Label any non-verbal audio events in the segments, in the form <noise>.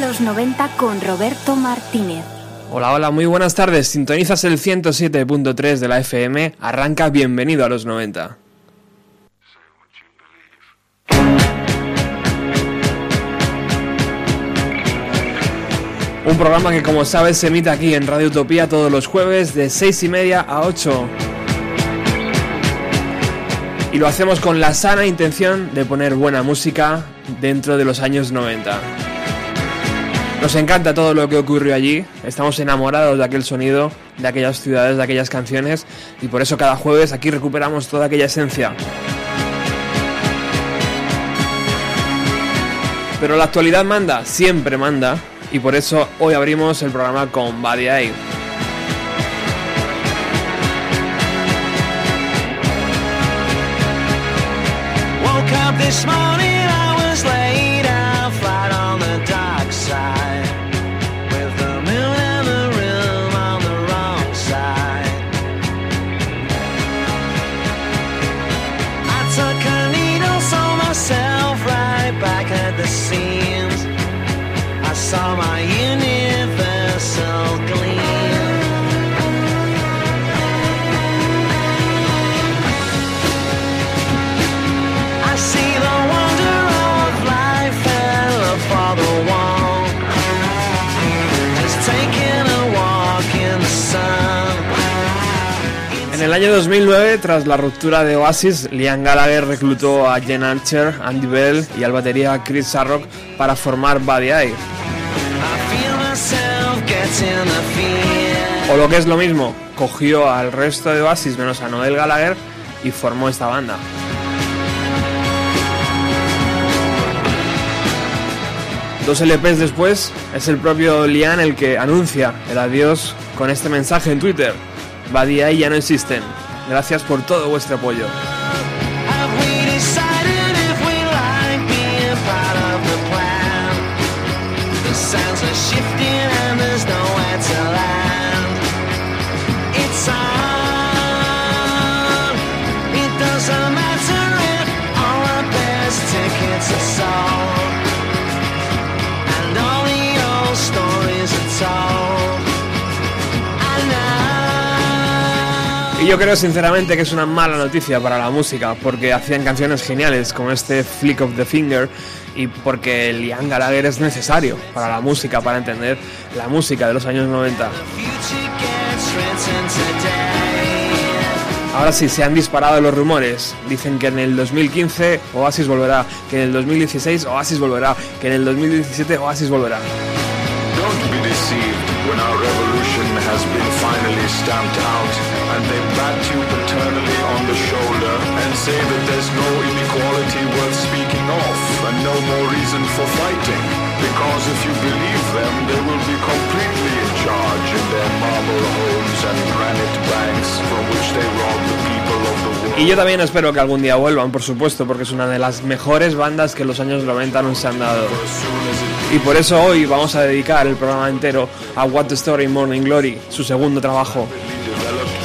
los 90 con Roberto Martínez. Hola, hola, muy buenas tardes. Sintonizas el 107.3 de la FM. Arranca Bienvenido a los 90. Un programa que como sabes se emite aquí en Radio Utopía todos los jueves de 6 y media a 8. Y lo hacemos con la sana intención de poner buena música dentro de los años 90. Nos encanta todo lo que ocurrió allí, estamos enamorados de aquel sonido, de aquellas ciudades, de aquellas canciones y por eso cada jueves aquí recuperamos toda aquella esencia. Pero la actualidad manda, siempre manda, y por eso hoy abrimos el programa con Buddy Eye. En el año 2009, tras la ruptura de Oasis, Liam Gallagher reclutó a Jen Archer, Andy Bell y al batería Chris Sarrock para formar Buddy Eye. O lo que es lo mismo, cogió al resto de Oasis menos a Noel Gallagher y formó esta banda. Dos LPs después, es el propio Liam el que anuncia el adiós con este mensaje en Twitter. Badia ya no existen. Gracias por todo vuestro apoyo. Yo creo sinceramente que es una mala noticia para la música, porque hacían canciones geniales como este Flick of the Finger y porque Liam Gallagher es necesario para la música, para entender la música de los años 90. Ahora sí, se han disparado los rumores. Dicen que en el 2015 Oasis volverá, que en el 2016 Oasis volverá, que en el 2017 Oasis volverá. No and no more reason for fighting. Because if you believe them, they will be completely in charge their marble homes and granite banks. Y yo también espero que algún día vuelvan, por supuesto, porque es una de las mejores bandas que en los años 90 nos han dado. Y por eso hoy vamos a dedicar el programa entero a What Story Morning Glory, su segundo trabajo.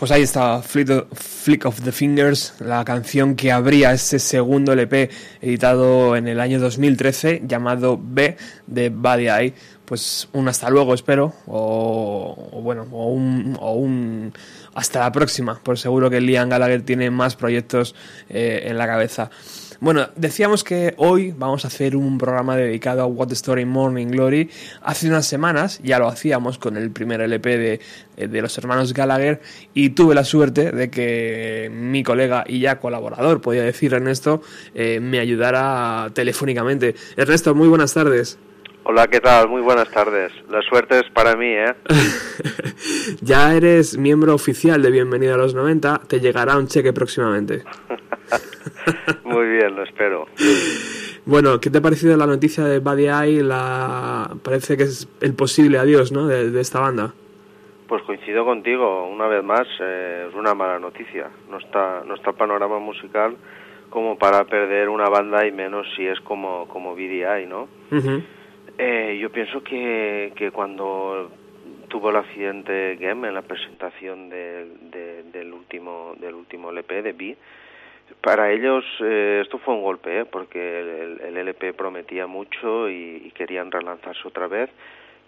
Pues ahí está, Flick of the Fingers, la canción que abría ese segundo LP editado en el año 2013 llamado B de Body Eye. Pues un hasta luego, espero, o, bueno, o un, o un, hasta la próxima, por seguro que Liam Gallagher tiene más proyectos eh, en la cabeza. Bueno, decíamos que hoy vamos a hacer un programa dedicado a What the Story Morning Glory. Hace unas semanas ya lo hacíamos con el primer LP de, eh, de los hermanos Gallagher y tuve la suerte de que mi colega y ya colaborador, podía decir Ernesto, eh, me ayudara telefónicamente. Ernesto, muy buenas tardes. Hola, ¿qué tal? Muy buenas tardes. La suerte es para mí, ¿eh? <laughs> ya eres miembro oficial de Bienvenido a los 90, te llegará un cheque próximamente. <laughs> <laughs> Muy bien, lo espero. Bueno, ¿qué te ha parecido la noticia de Buddy Eye? La... Parece que es el posible adiós, ¿no? De, esta banda. Pues coincido contigo, una vez más, eh, es una mala noticia. No está, no está el panorama musical como para perder una banda y menos si es como, como BDI, ¿no? Eh, yo pienso que, que cuando tuvo el accidente Gem en la presentación del último del último LP de B, para ellos eh, esto fue un golpe, ¿eh? porque el, LP prometía mucho y, querían relanzarse otra vez,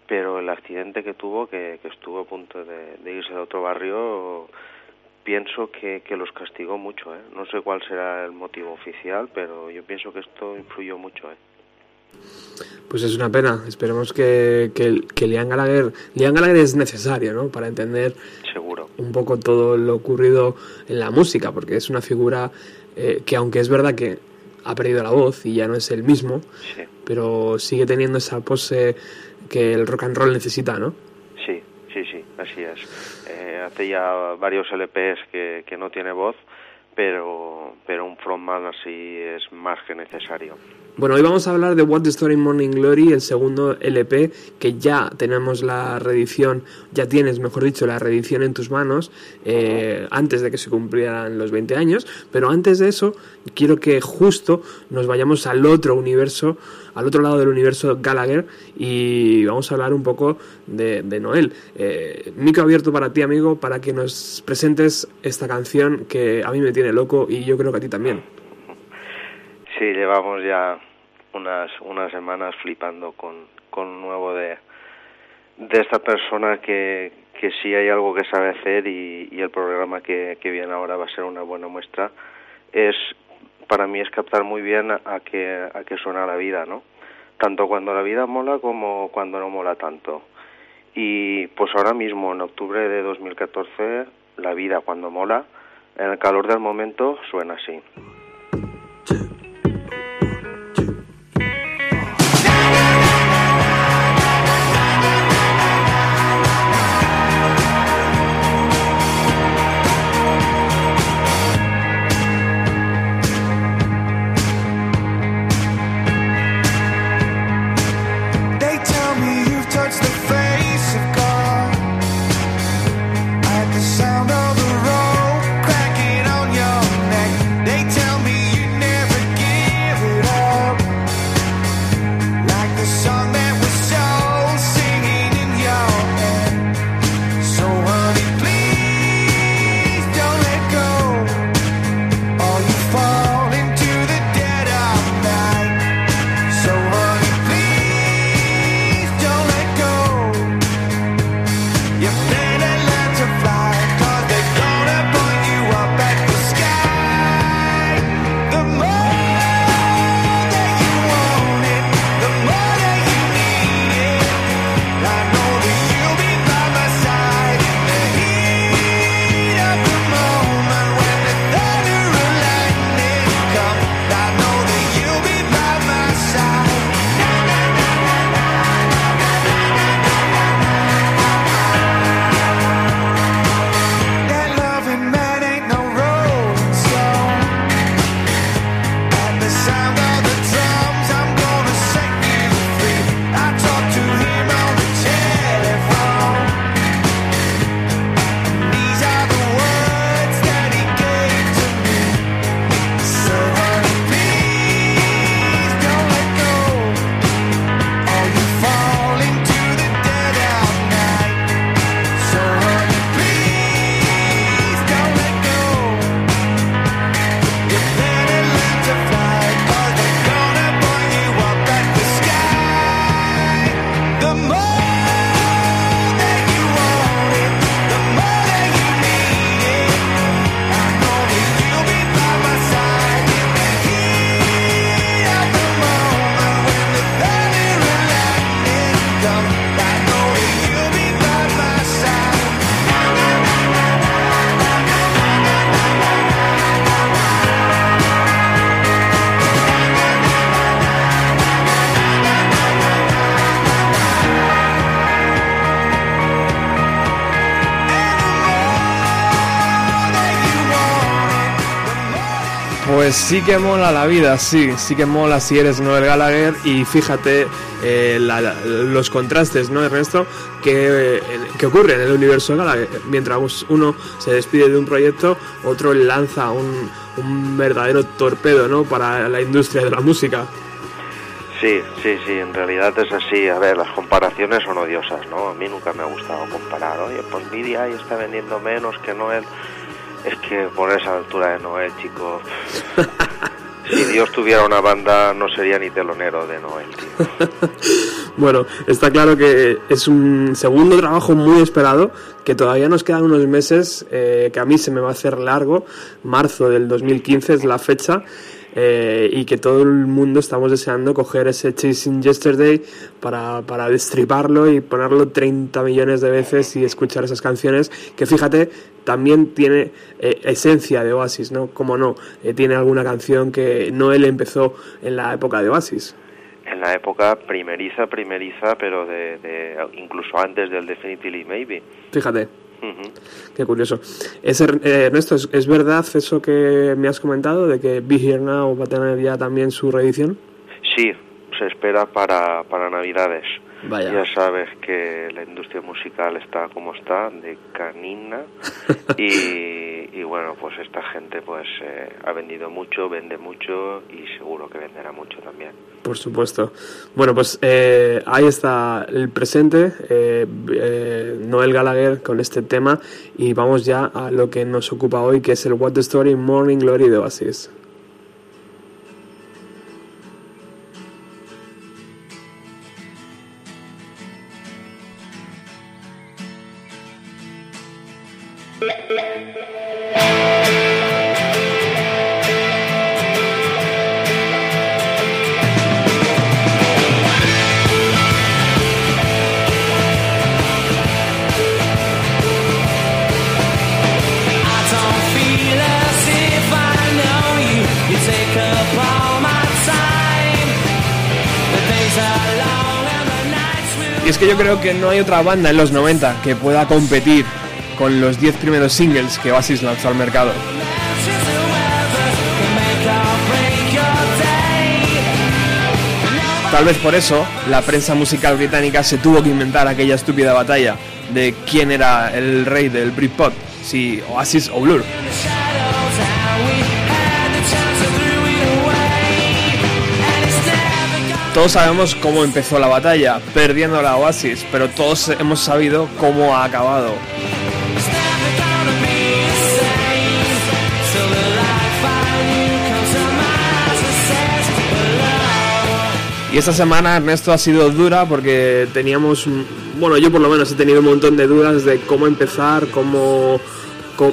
pero el accidente que tuvo, que, estuvo a punto de, irse a otro barrio, pienso que, que los castigó mucho. ¿eh? No sé cuál será el motivo oficial, pero yo pienso que esto influyó mucho. ¿eh? Pues es una pena. Esperemos que, que, que Liam Gallagher, Liam Gallagher es necesario, ¿no? Para entender Seguro. un poco todo lo ocurrido en la música, porque es una figura eh, que aunque es verdad que ha perdido la voz y ya no es el mismo, pero sigue teniendo esa pose que el rock and roll necesita, ¿no? Sí, sí, sí, así es. Eh, hace ya varios LPs que, que no tiene voz, pero, pero un frontman así es más que necesario. Bueno, hoy vamos a hablar de What the Story Morning Glory, el segundo LP, que ya tenemos la reedición, ya tienes, mejor dicho, la reedición en tus manos, eh, antes de que se cumplieran los 20 años, pero antes de eso, quiero que justo nos vayamos al otro universo, al otro lado del universo Gallagher, y vamos a hablar un poco de, Noel. Eh, micro abierto para ti, amigo, para que nos presentes esta canción que a mí me tiene loco y yo creo que a ti también. Sí, llevamos ya unas, unas semanas flipando con, con nuevo de, de esta persona que, que sí hay algo que sabe hacer y, el programa que, que viene ahora va a ser una buena muestra. Es, para mí es captar muy bien a, que, a que suena la vida, ¿no? Tanto cuando la vida mola como cuando no mola tanto. Y pues ahora mismo, en octubre de 2014, la vida cuando mola, en el calor del momento, suena así. Pues sí que mola la vida, sí, sí que mola si eres Noel Gallagher y fíjate eh, los contrastes, ¿no, Ernesto? Que, eh, que ocurre en el universo Gallagher. Mientras uno se despide de un proyecto, otro lanza un, un verdadero torpedo, ¿no? Para la industria de la música. Sí, sí, sí, en realidad es así. A ver, las comparaciones son odiosas, ¿no? A mí nunca me ha gustado comparar. Oye, pues Vidia ahí está vendiendo menos que Noel. Es que por esa altura de Noel, chico. si Dios tuviera una banda, no sería ni telonero de Noel, tío. <laughs> bueno, está claro que es un segundo trabajo muy esperado, que todavía nos quedan unos meses, eh, que a mí se me va a hacer largo. Marzo del 2015 es la fecha. Eh, y que todo el mundo estamos deseando coger ese Chasing Yesterday para, para destriparlo y ponerlo 30 millones de veces y escuchar esas canciones que fíjate también tiene eh, esencia de Oasis, ¿no? Como no, eh, tiene alguna canción que Noel empezó en la época de Oasis. En la época primeriza, primeriza, pero de, de incluso antes del Definitely Maybe. Fíjate. Qué curioso. Es, eh, Ernesto, ¿es, verdad eso que me has comentado de que Be Here Now va a tener ya también su reedición? Sí, se espera para, para Navidades. Ya sabes que la industria musical está como está, de canina, <laughs> y, bueno, pues esta gente pues eh, ha vendido mucho, vende mucho y seguro que venderá mucho también. Por supuesto. Bueno, pues eh, ahí está el presente, eh, Noel Gallagher con este tema y vamos ya a lo que nos ocupa hoy, que es el What the Story Morning Glory de Oasis. Es que yo creo que no hay otra banda en los 90 que pueda competir con los 10 primeros singles que Oasis lanzó al mercado. Tal vez por eso la prensa musical británica se tuvo que inventar aquella estúpida batalla de quién era el rey del Britpop, si Oasis o Blur. Todos sabemos cómo empezó la batalla, perdiendo la Oasis, pero todos hemos sabido cómo ha acabado. Y esta semana, Ernesto, ha sido dura porque teníamos, bueno, yo por lo menos he tenido un montón de dudas de cómo empezar, cómo,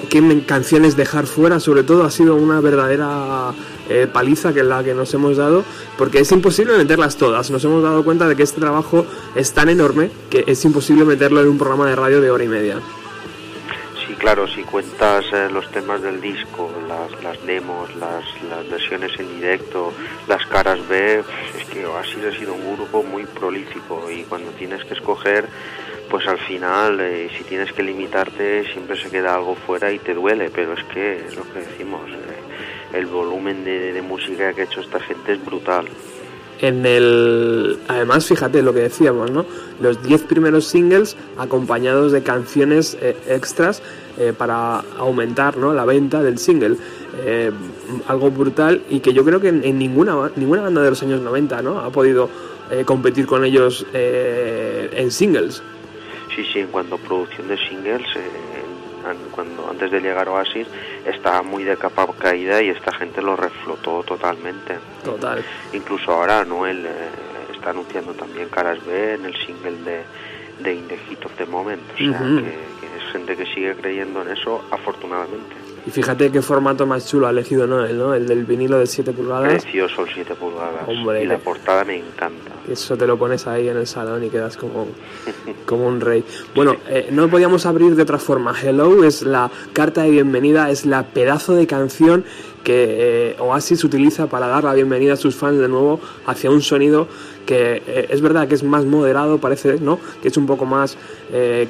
qué canciones dejar fuera, sobre todo ha sido una verdadera eh, paliza que es la que nos hemos dado, porque es imposible meterlas todas. Nos hemos dado cuenta de que este trabajo es tan enorme que es imposible meterlo en un programa de radio de hora y media claro, si cuentas eh, los temas del disco, las, las demos, las, las, versiones en directo, las caras B, es que Oasis ha sido un grupo muy prolífico y cuando tienes que escoger, pues al final, eh, si tienes que limitarte, siempre se queda algo fuera y te duele, pero es que es lo que decimos, eh, el volumen de, de música que ha hecho esta gente es brutal en el además fíjate lo que decíamos no los 10 primeros singles acompañados de canciones extras eh, para aumentar ¿no? la venta del single. Eh, algo brutal y que yo creo que en, ninguna, ninguna banda de los años 90 ¿no? ha podido eh, competir con ellos en singles. Sí, sí, en cuanto a producción de singles, cuando antes de llegar a Oasis estaba muy de capa caída y esta gente lo reflotó totalmente. Total. Incluso ahora Noel está anunciando también Caras B en el single de, de In the Heat of the Moment. O sea que gente que sigue creyendo en eso, afortunadamente. Y fíjate qué formato más chulo ha elegido Noel, ¿no? El del vinilo de 7 pulgadas. Precioso el 7 pulgadas. y la portada me encanta. Eso te lo pones ahí en el salón y quedas como, <laughs> como un rey. Bueno, eh, no podíamos abrir de otra forma. Hello es la carta de bienvenida, es la pedazo de canción que eh, Oasis utiliza para dar la bienvenida a sus fans de nuevo hacia un sonido que eh, es verdad que es más moderado, parece, ¿no? Que es un poco más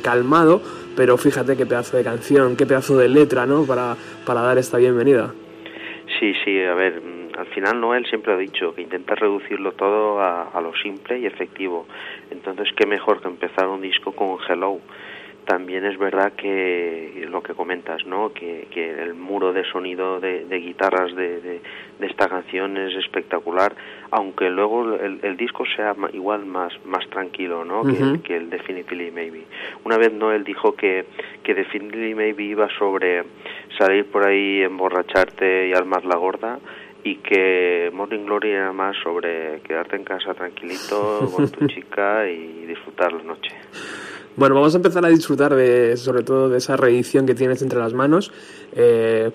calmado, pero fíjate qué pedazo de canción, qué pedazo de letra, ¿no? Para, para dar esta bienvenida. Sí, sí, a ver, mm, al final Noel siempre ha dicho que intenta reducirlo todo a, a lo simple y efectivo. Entonces, qué mejor que empezar un disco con Hello también es verdad que lo que comentas, ¿no? Que, que el muro de sonido de, de guitarras de, de, de, esta canción es espectacular, aunque luego el, el disco sea igual más, más tranquilo, ¿no? Uh -huh. que, que, el Definitely Maybe. Una vez Noel dijo que, que Definitely Maybe iba sobre salir por ahí, emborracharte y armar la gorda, y que Morning Glory era más sobre quedarte en casa tranquilito <laughs> con tu chica y disfrutar la noche. Bueno, vamos a empezar a disfrutar de, sobre todo de esa reedición que tienes entre las manos. Eh,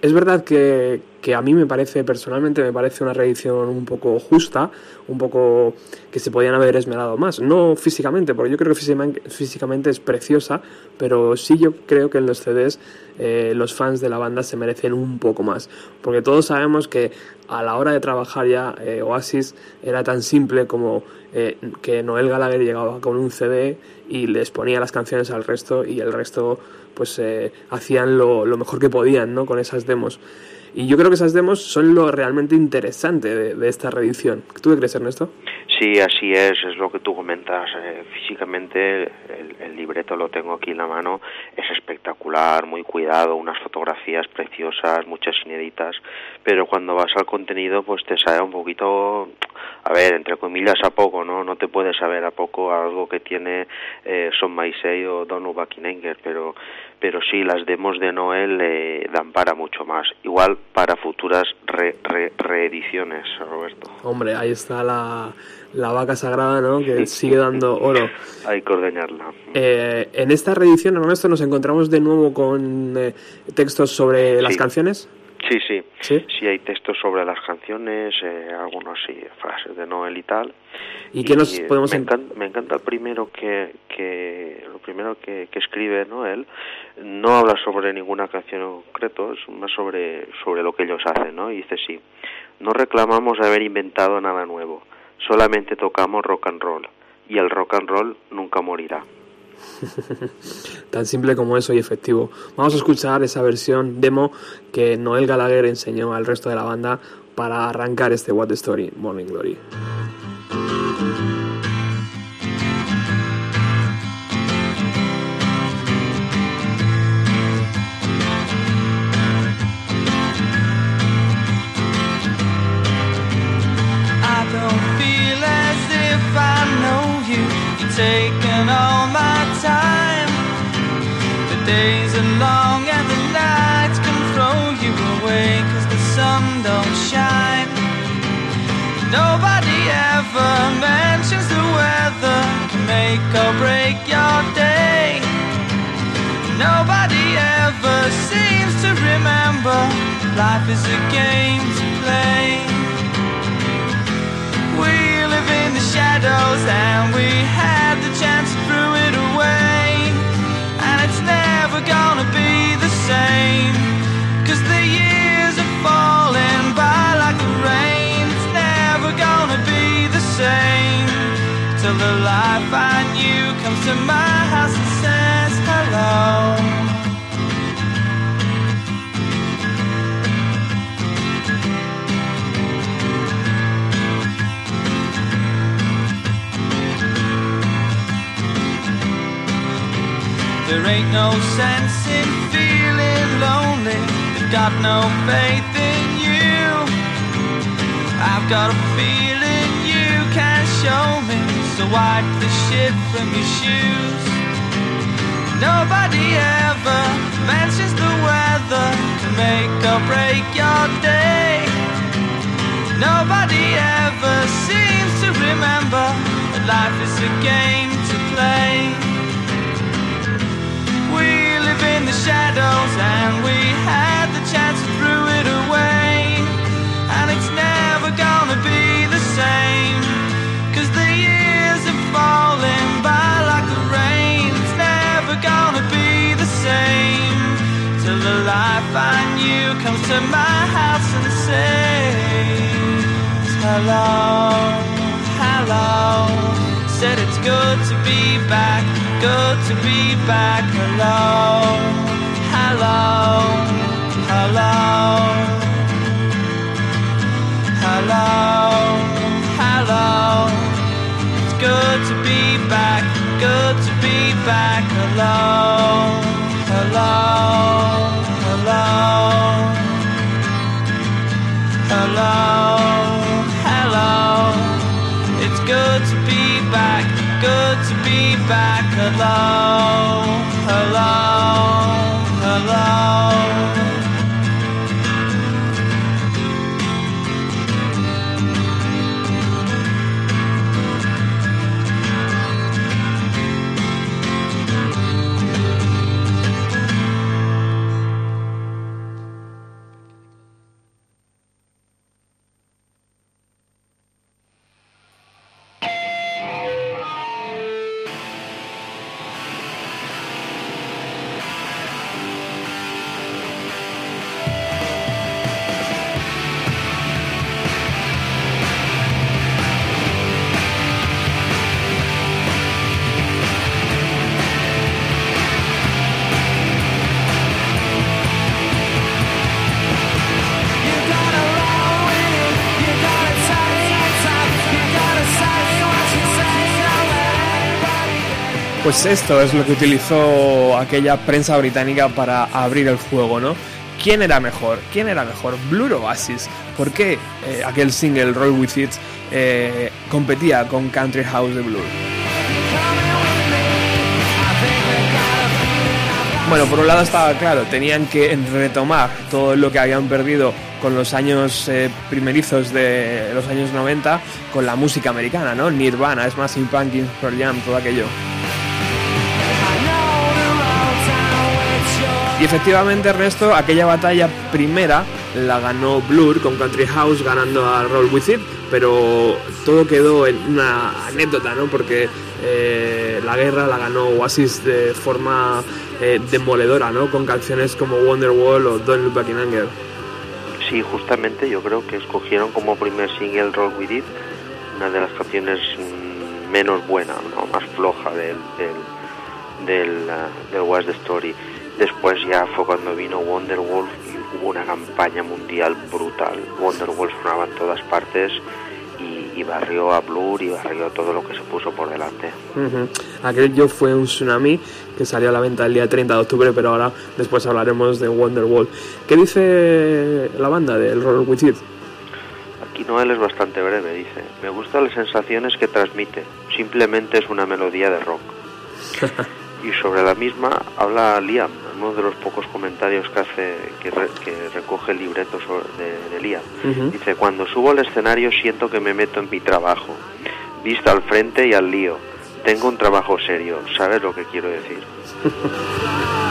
es verdad que, que, a mí me parece, personalmente, me parece una reedición un poco justa, un poco que se podían haber esmerado más. No físicamente, porque yo creo que físicamente, es preciosa, pero sí yo creo que en los CDs eh, los fans de la banda se merecen un poco más. Porque todos sabemos que a la hora de trabajar ya eh, Oasis era tan simple como que Noel Gallagher llegaba con un CD y les ponía las canciones al resto y el resto pues eh, hacían lo, lo, mejor que podían ¿no? con esas demos. Y yo creo que esas demos son lo realmente interesante de, de esta reedición. ¿Tú qué crees, Ernesto? Sí, así es, es lo que tú comentas. Eh, físicamente el, libreto lo tengo aquí en la mano, es espectacular, muy cuidado, unas fotografías preciosas, muchas inéditas, pero cuando vas al contenido pues te sale un poquito, a ver, entre comillas a poco, ¿no? No te puedes saber a poco algo que tiene eh, Son Maisei o Don Buckingham, pero pero sí, las demos de Noel eh, dan para mucho más. Igual para futuras re, re, reediciones, Roberto. Hombre, ahí está la, la vaca sagrada, ¿no? Que <laughs> sigue dando oro. Hay que ordeñarla. Eh, en esta reedición, Ernesto, nos encontramos de nuevo con eh, textos sobre sí. las canciones. Sí, sí, sí. Sí, hay textos sobre las canciones, eh, algunos sí, frases de Noel y tal. ¿Y qué nos podemos me encanta, me encanta el primero que, que lo primero que, que escribe Noel no habla sobre ninguna canción en concreto, es más sobre sobre lo que ellos hacen, ¿no? Y dice sí, no reclamamos haber inventado nada nuevo, solamente tocamos rock and roll y el rock and roll nunca morirá. <laughs> Tan simple como eso y efectivo. Vamos a escuchar esa versión demo que Noel Gallagher enseñó al resto de la banda para arrancar este What the Story Morning Glory. Long and the nights can throw you away cause the sun don't shine. Nobody ever mentions the weather can make or break your day. Nobody ever seems to remember life is a game to play. We live in the shadows and we had the chance never gonna be the same. No sense in feeling lonely. They've got no faith in you. I've got a feeling you can show me. So wipe the shit from your shoes. Nobody ever mentions the weather to make or break your day. Nobody ever seems to remember that life is a game to play. Shadows and we had the chance to throw it away. And it's never gonna be the same. Cause the years are falling by like the rain. It's never gonna be the same. Till the life I knew comes to my house and says, Hello, hello. Said it's good to be back good to be back. Hello, hello, hello. hello, hello. It's good to be back, good to be back. Hello, hello, hello, hello, hello. It's good to be back, good to be back. Hello, hello, hello. Pues esto es lo que utilizó aquella prensa británica para abrir el juego, ¿no? ¿Quién era mejor? ¿Quién era mejor? ¿Blur Oasis? ¿Por qué eh, aquel single Roll With It eh, competía con Country House de Blur? Bueno, por un lado estaba claro, tenían que retomar todo lo que habían perdido con los años eh, primerizos de los años 90 con la música americana, ¿no? Nirvana, Smashing Pumpkins, Pearl Jam, todo aquello. Y efectivamente, Ernesto, aquella batalla primera la ganó Blur con Country House ganando a Roll With It, pero todo quedó en una anécdota, ¿no? Porque eh, la guerra la ganó Oasis de forma eh, demoledora, ¿no? Con canciones como Wonderwall o Don't Look Back in Anger. Sí, justamente yo creo que escogieron como primer single Roll With It, una de las canciones mm, menos buena, ¿no? más floja del, del, del, ah, del the Story. Después ya fue cuando vino Wonderwolf y hubo una campaña mundial brutal. Wonderwolf sonaba en todas partes y, y barrió a Blur y barrió todo lo que se puso por delante. Ujú. Aquello fue un tsunami que salió a la venta el día 30 de octubre, pero ahora después hablaremos de Wonderwall. ¿Qué dice la banda del Roll With It? Aquí Noel es bastante breve, dice. Me gustan las sensaciones que transmite. Simplemente es una melodía de rock. <laughs> y sobre la misma habla Liam, uno de los pocos comentarios que hace, que, re- que recoge el libreto sobre- de, de Liam. Ujú. Dice, cuando subo al escenario siento que me meto en mi trabajo. Vista al frente y al lío. Tengo un trabajo serio. ¿Sabes lo que quiero decir? <laughs>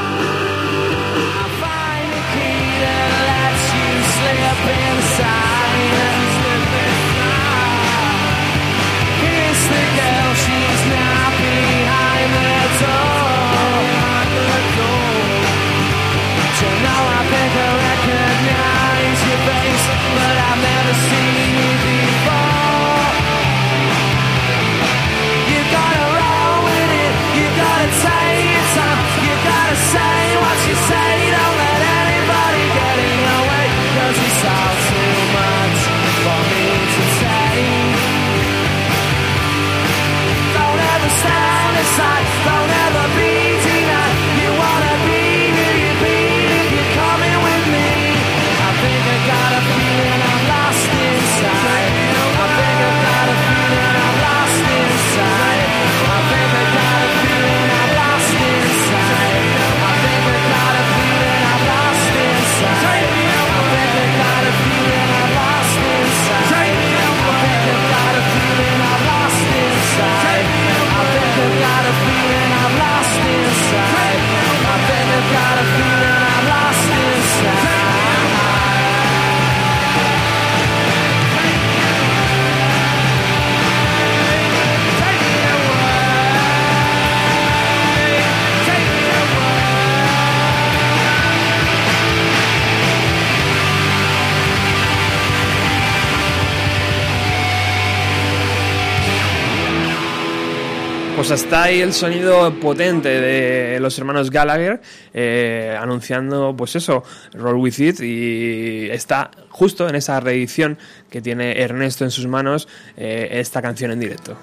Hasta ahí el sonido potente de los hermanos Gallagher eh, anunciando, pues eso, Roll With It y está justo en esa reedición que tiene Ernesto en sus manos eh, esta canción en directo.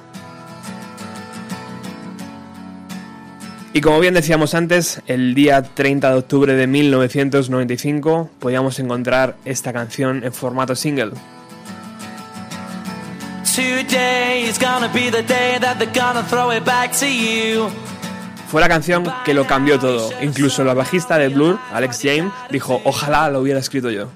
Y como bien decíamos antes, el día 30 de octubre de 1995 podíamos encontrar esta canción en formato single. Fue la canción que lo cambió todo. Incluso la bajista de Blur, Alex James, dijo, ojalá lo hubiera escrito yo.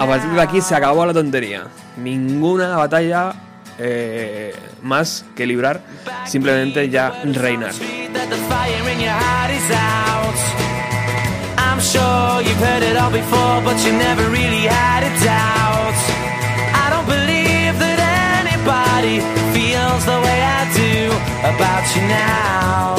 A partir de aquí se acabó la tontería. Ninguna batalla eh, más que librar, simplemente ya reinar. I'm sure you've heard it all before, but you never really had a doubt. I don't believe that anybody feels the way I do about you now.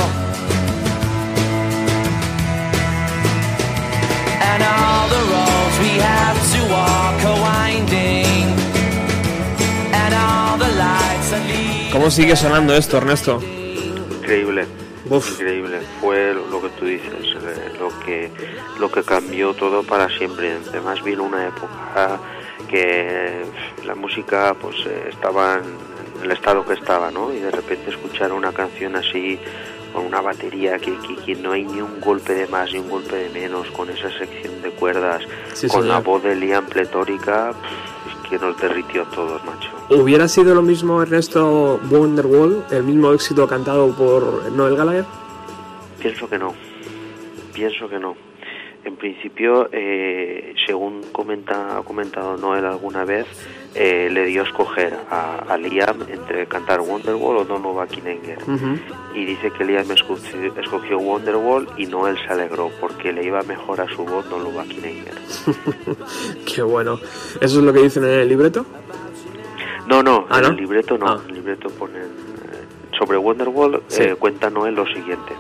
And all the roads we have to walk are winding. And all the lights that lead. ¿Cómo sigue sonando esto, Ernesto? Increíble. Uf. Increíble, fue lo que tú dices, eh, que lo que cambió todo para siempre. Además vino una época que la música pues eh, estaba en el estado que estaba, ¿no? Y de repente escuchar una canción así con una batería que, que, que no hay ni un golpe de más ni un golpe de menos, con esa sección de cuerdas, Sí, con la voz de Liam pletórica, que nos derritió a todos, macho. ¿Hubiera sido lo mismo Ernesto Wonderwall, el mismo éxito cantado por Noel Gallagher? Pienso que no. Pienso que no. En principio, eh, según comenta, ha comentado Noel alguna vez, eh, le dio a escoger a, a Liam entre cantar Wonderwall o Don't Know Buckingham. Y dice que Liam escogió, escogió Wonderwall y Noel se alegró porque le iba mejor a su voz Don't Buckingham. <laughs> Qué bueno. ¿Eso es lo que dicen en el libreto? No, no, ¿Ah, en no? el libreto no. Ah. En el libreto ponen. eh, sobre Wonderwall Sí. eh, cuenta Noel lo siguiente.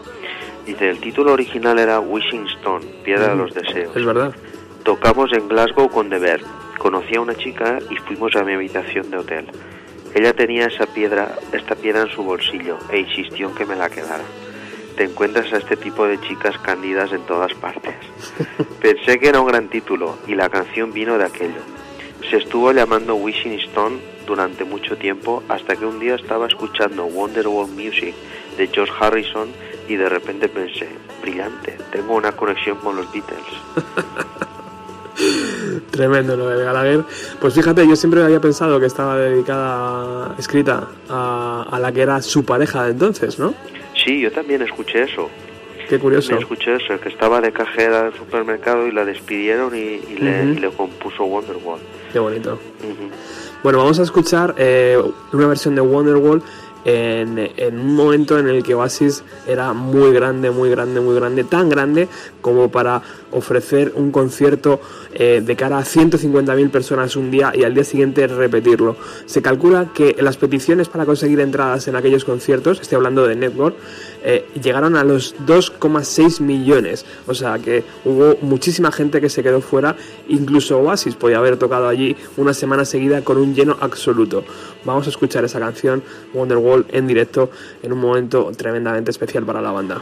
Dice: el título original era Wishing Stone, Piedra de los Deseos. Es verdad. Tocamos en Glasgow con The Verve. Conocí a una chica y fuimos a mi habitación de hotel. Ella tenía esa piedra, esta piedra en su bolsillo e insistió en que me la quedara. Te encuentras a este tipo de chicas cándidas en todas partes. <laughs> Pensé que era un gran título y la canción vino de aquello. Se estuvo llamando Wishing Stone durante mucho tiempo hasta que un día estaba escuchando Wonderwall Music de George Harrison y de repente pensé, brillante, tengo una conexión con los Beatles. <laughs> Tremendo lo de Gallagher. Pues fíjate, yo siempre había pensado que estaba dedicada, escrita a, a la que era su pareja de entonces, ¿no? Sí, yo también escuché eso. Qué curioso. Me escuché eso, que estaba de cajera del supermercado y la despidieron y, y le, y le compuso Wonderwall. Qué bonito. Bueno, vamos a escuchar eh, una versión de Wonderwall en, en un momento en el que Oasis era muy grande, muy grande, muy grande, tan grande como para ofrecer un concierto eh, de cara a 150.000 personas un día y al día siguiente repetirlo. Se calcula que las peticiones para conseguir entradas en aquellos conciertos, estoy hablando de Network, eh, llegaron a los 2,6 millones. O sea que hubo muchísima gente que se quedó fuera, incluso Oasis podía haber tocado allí una semana seguida con un lleno absoluto. Vamos a escuchar esa canción, Wonderwall, en directo, en un momento tremendamente especial para la banda.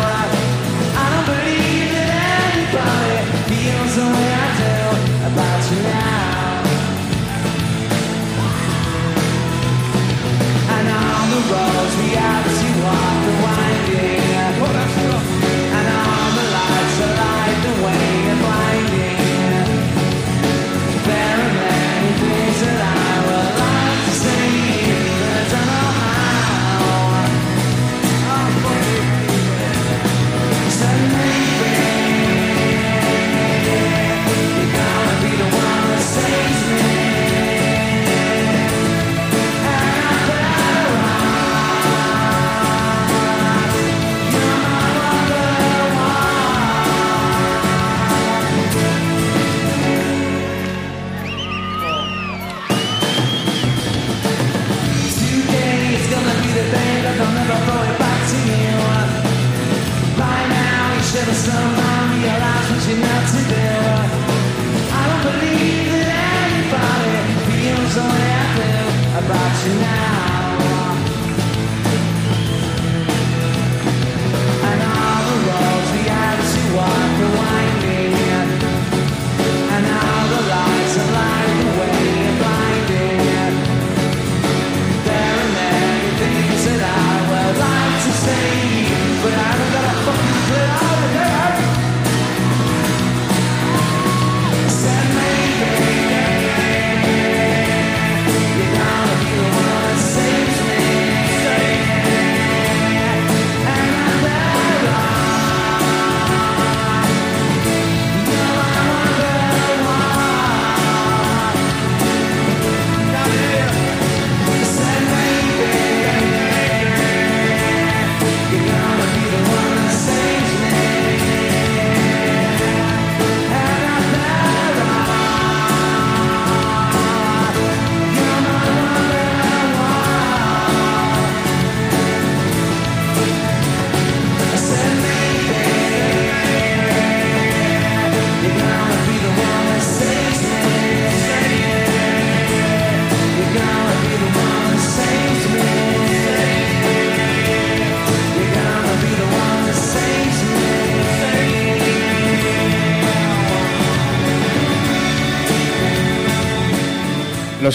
Roads we have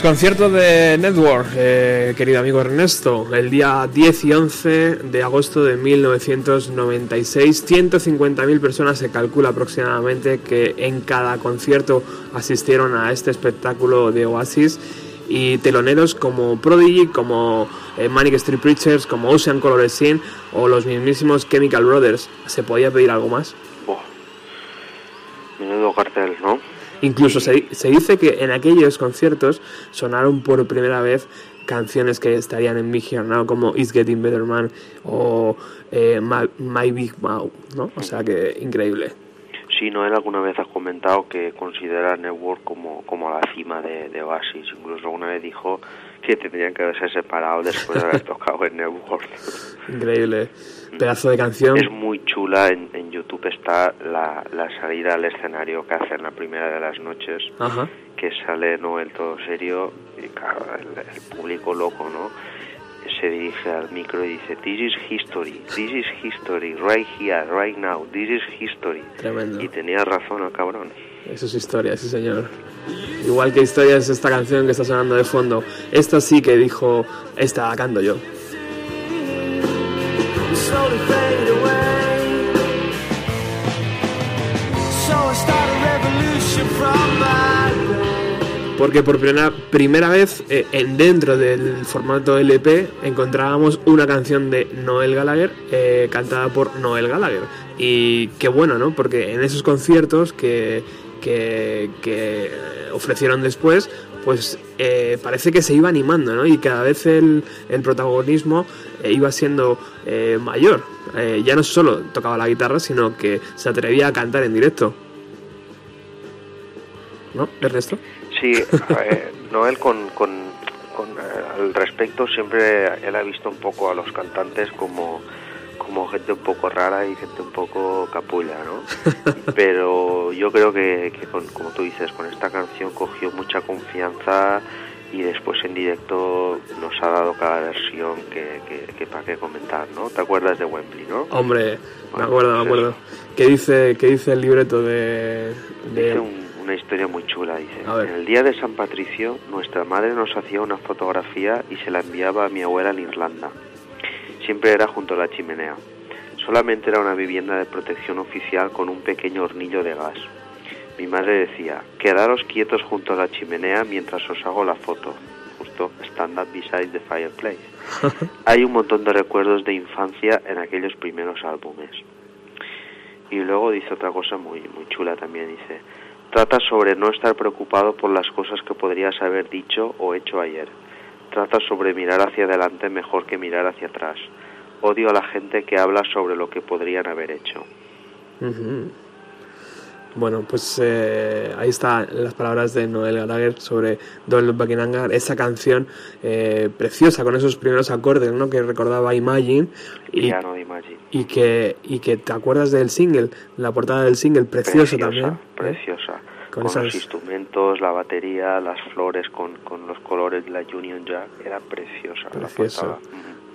conciertos de Network, eh, querido amigo Ernesto, el día 10 y 11 de agosto de 1996, 150.000 personas se calcula aproximadamente que en cada concierto asistieron a este espectáculo de Oasis y teloneros como Prodigy, como eh, Manic Street Preachers, como Ocean Color Scene o los mismísimos Chemical Brothers. ¿Se podía pedir algo más? Menudo cartel, ¿no? Incluso se, se dice que en aquellos conciertos sonaron por primera vez canciones que estarían en Big Here como It's Getting Better Man o eh, My, My Big Mouth, ¿no? O sea que increíble. Sí, Noel alguna vez has comentado que considera Network como, como la cima de, de Oasis. Incluso alguna vez dijo que tendrían que haberse separado después de haber <laughs> tocado en Network. Increíble. Pedazo de canción. Es muy chula. En, en YouTube está la, la salida al escenario que hacen la primera de las noches. Ajá. que sale Noel todo serio y claro, el, el público loco, ¿no? Se dirige al micro y dice, This is history, this is history, right here, right now, this is history. Tremendo. Y tenía razón el cabrón. Eso es historia, sí señor. Igual que historia es esta canción que está sonando de fondo. Esta sí que dijo, esta canto yo. Porque por primera, primera vez eh, en dentro del formato LP encontrábamos una canción de Noel Gallagher eh, cantada por Noel Gallagher. Y qué bueno, ¿no? Porque en esos conciertos que, que, que ofrecieron después, pues eh, parece que se iba animando, ¿no? Y cada vez el, el protagonismo eh, iba siendo eh, mayor. Eh, ya no solo tocaba la guitarra, sino que se atrevía a cantar en directo. ¿No, Ernesto? Sí, Noel con, con, con, al respecto siempre él ha visto un poco a los cantantes como, como gente un poco rara y gente un poco capulla, ¿no? <laughs> Pero yo creo que, que con- como tú dices, con esta canción cogió mucha confianza y después en directo nos ha dado cada versión que, que, que para qué comentar, ¿no? ¿Te acuerdas de Wembley, no? Hombre, me acuerdo, me acuerdo. ¿Qué dice, qué dice el libreto de...? de- Dice un- una historia muy chula, dice. En el día de San Patricio, nuestra madre nos hacía una fotografía y se la enviaba a mi abuela en Irlanda. Siempre era junto a la chimenea. Solamente era una vivienda de protección oficial con un pequeño hornillo de gas. Mi madre decía, quedaros quietos junto a la chimenea mientras os hago la foto. Justo, stand up beside the fireplace. <laughs> Hay un montón de recuerdos de infancia en aquellos primeros álbumes. Y luego dice otra cosa muy, muy chula también, dice, trata sobre no estar preocupado por las cosas que podrías haber dicho o hecho ayer. Trata sobre mirar hacia adelante mejor que mirar hacia atrás. Odio a la gente que habla sobre lo que podrían haber hecho. Bueno, pues eh, ahí están las palabras de Noel Gallagher sobre in Anger, esa canción eh, preciosa con esos primeros acordes ¿no? que recordaba Imagine y, Imagine. que y que te acuerdas del single, la portada del single, Preciosa, también. ¿eh? Con los instrumentos, la batería, las flores con, con los colores de la Union Jack, era preciosa la portada.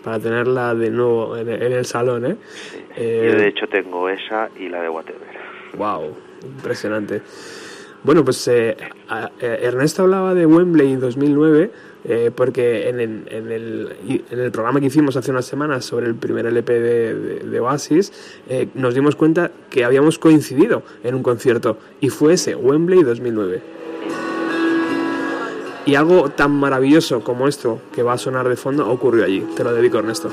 Para tenerla de nuevo en, en el salón, ¿eh? Eh, Yo de hecho tengo esa y la de Whatever. Wow, impresionante. Bueno, pues eh, a- eh, Ernesto hablaba de Wembley 2009 eh, porque en el, en, el, en el programa que hicimos hace unas semanas sobre el primer LP de, de- de Oasis eh, nos dimos cuenta que habíamos coincidido en un concierto y fue ese, Wembley 2009. Y algo tan maravilloso como esto que va a sonar de fondo ocurrió allí. Te lo dedico, Ernesto.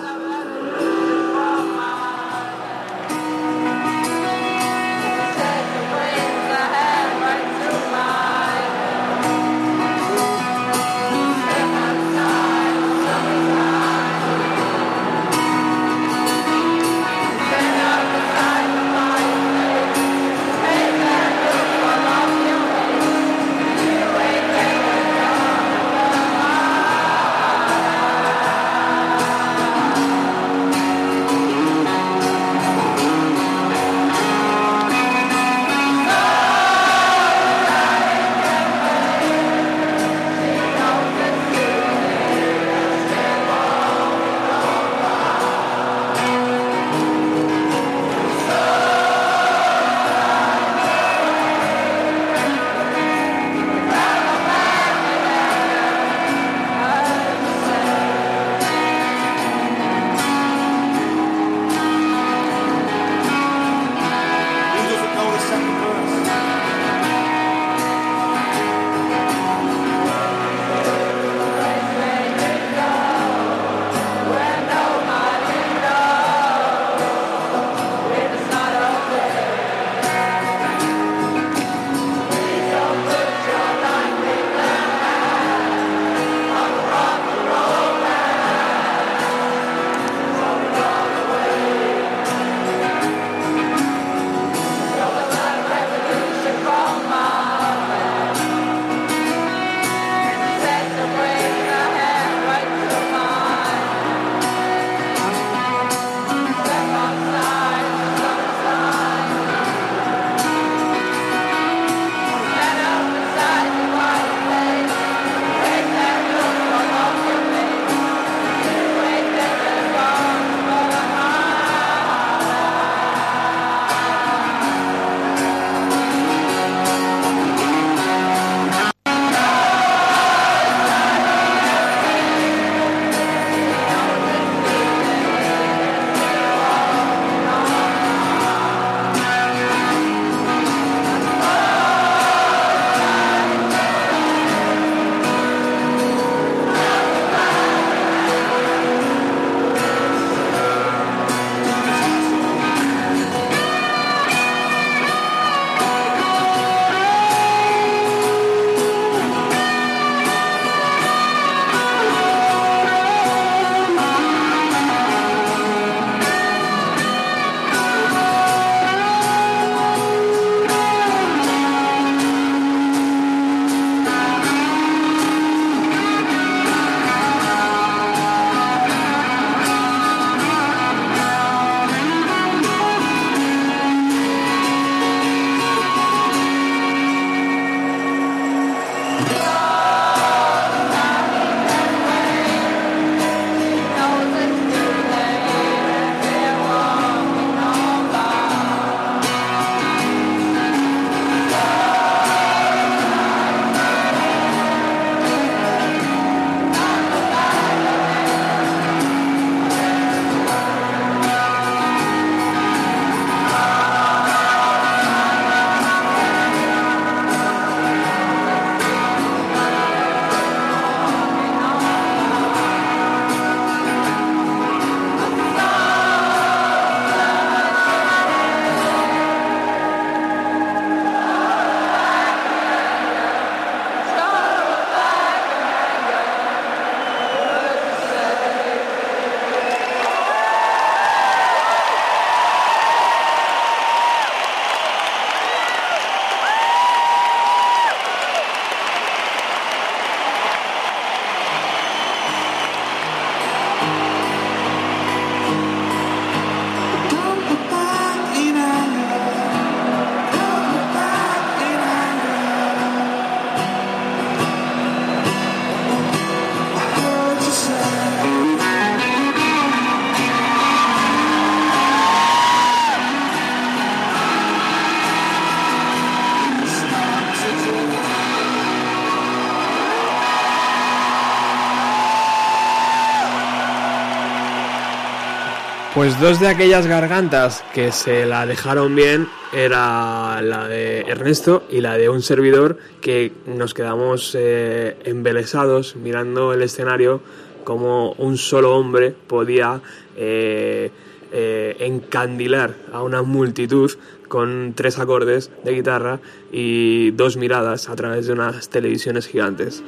Pues dos de aquellas gargantas que se la dejaron bien era la de Ernesto y la de un servidor que nos quedamos eh, embelesados mirando el escenario como un solo hombre podía eh, eh, encandilar a una multitud con tres acordes de guitarra y dos miradas a través de unas televisiones gigantes.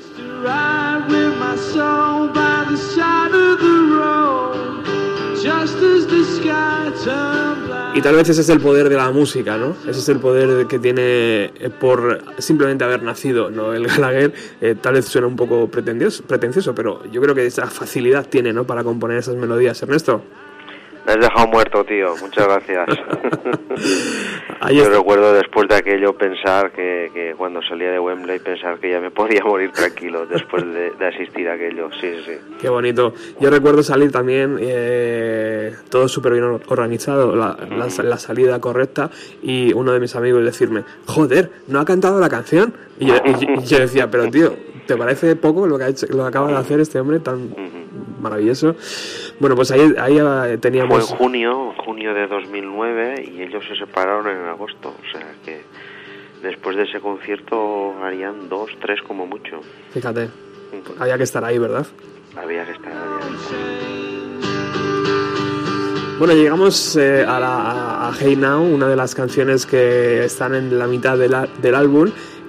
Y tal vez ese es el poder de la música, ¿no? Ese es el poder que tiene eh, por simplemente haber nacido, ¿no? El <laughs> Gallagher eh, tal vez suena un poco pretencioso, pretencioso, pero yo creo que esa facilidad tiene, ¿no? Para componer esas melodías, Ernesto. Me has dejado muerto, tío. Muchas gracias. <laughs> Yo recuerdo después de aquello pensar que, que cuando salía de Wembley pensar que ya me podía morir tranquilo después de, de asistir a aquello. Sí, sí. Qué bonito. Yo recuerdo salir también eh, todo súper bien or- organizado, la, la- la salida correcta y uno de mis amigos decirme, joder, ¿no ha cantado la canción? Y yo, y- y yo decía, pero tío, ¿te parece poco lo que, ha hecho, lo que acaba de hacer este hombre tan maravilloso? Bueno, pues ahí, ahí eh, Fue en teníamos... junio, junio de 2009 y ellos se separaron en agosto. O sea que después de ese concierto harían dos, tres como mucho. Fíjate, había que estar ahí, ¿verdad? Había que estar ahí. Bueno, llegamos eh, a, la, a- Hey Now, una de las canciones que están en la mitad del, a- del álbum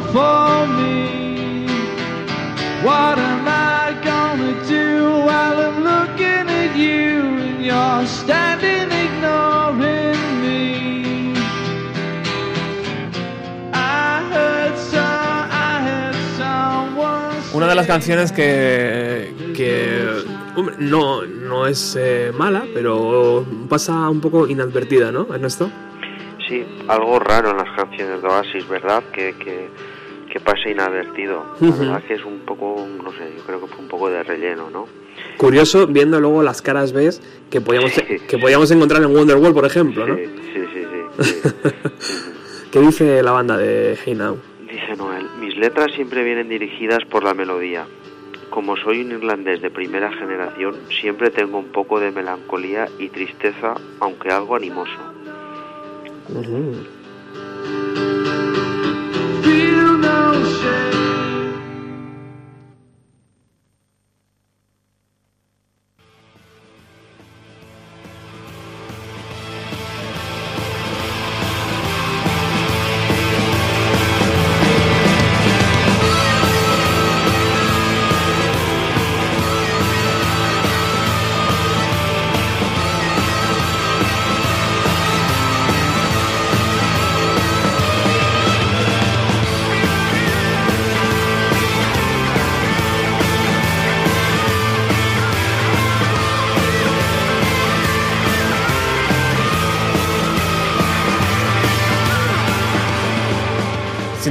for me? What am I gonna do while I'm looking at you and you're standing ignoring me? I heard some, I heard someone Una de las canciones que, que hombre, no, no es eh, mala, pero pasa un poco inadvertida, ¿no, Ernesto? Sí, algo raro en las canciones de Oasis, ¿verdad? Que, que, que pase inadvertido. La verdad que es un poco, no sé, yo creo que fue un poco de relleno, ¿no? Curioso viendo luego las caras B que podíamos, que podíamos encontrar en Wonderwall, por ejemplo, ¿no? Sí, sí, sí. <laughs> ¿Qué dice la banda de Hey Now? Dice Noel, mis letras siempre vienen dirigidas por la melodía. Como soy un irlandés de primera generación, siempre tengo un poco de melancolía y tristeza, aunque algo animoso.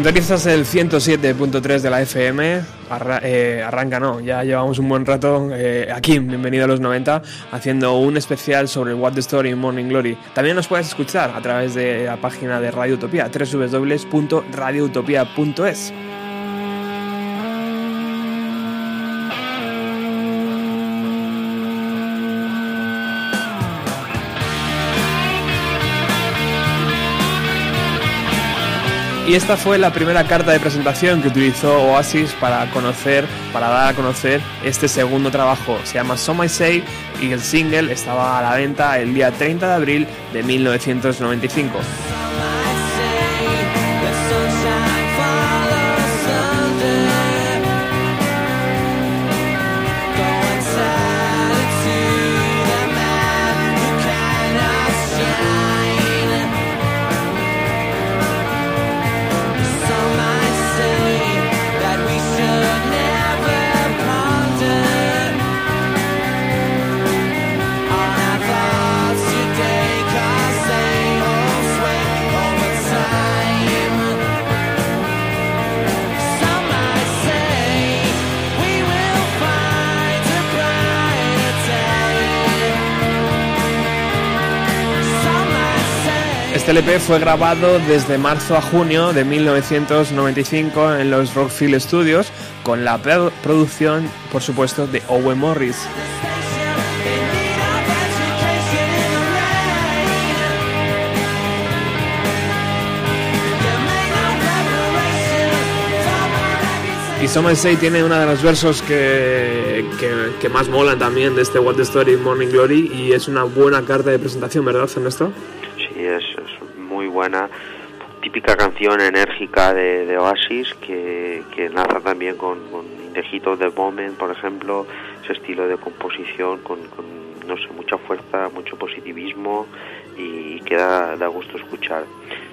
Sintonizas el 107.3 de la FM. Eh, arranca, no, ya llevamos un buen rato eh, aquí, en bienvenido a los 90, haciendo un especial sobre What the Story in Morning Glory. También nos puedes escuchar a través de la página de Radio Utopía, www.radioutopia.es. Y esta fue la primera carta de presentación que utilizó Oasis para conocer, para dar a conocer este segundo trabajo. Se llama Some I Say y el single estaba a la venta el día 30 de abril de 1995. Este LP fue grabado desde marzo a junio de 1995 en los Rockfield Studios con la producción, por supuesto, de Owen Morris. Y Some Say tiene uno de los versos que, que, más molan también de este What the Story Morning Glory y es una buena carta de presentación, ¿verdad, Ernesto? Sí, es, buena. Típica canción enérgica de, Oasis que, que narra también con, con de Moment, por ejemplo, ese estilo de composición con, con, no sé, mucha fuerza, mucho positivismo y, queda da gusto escuchar.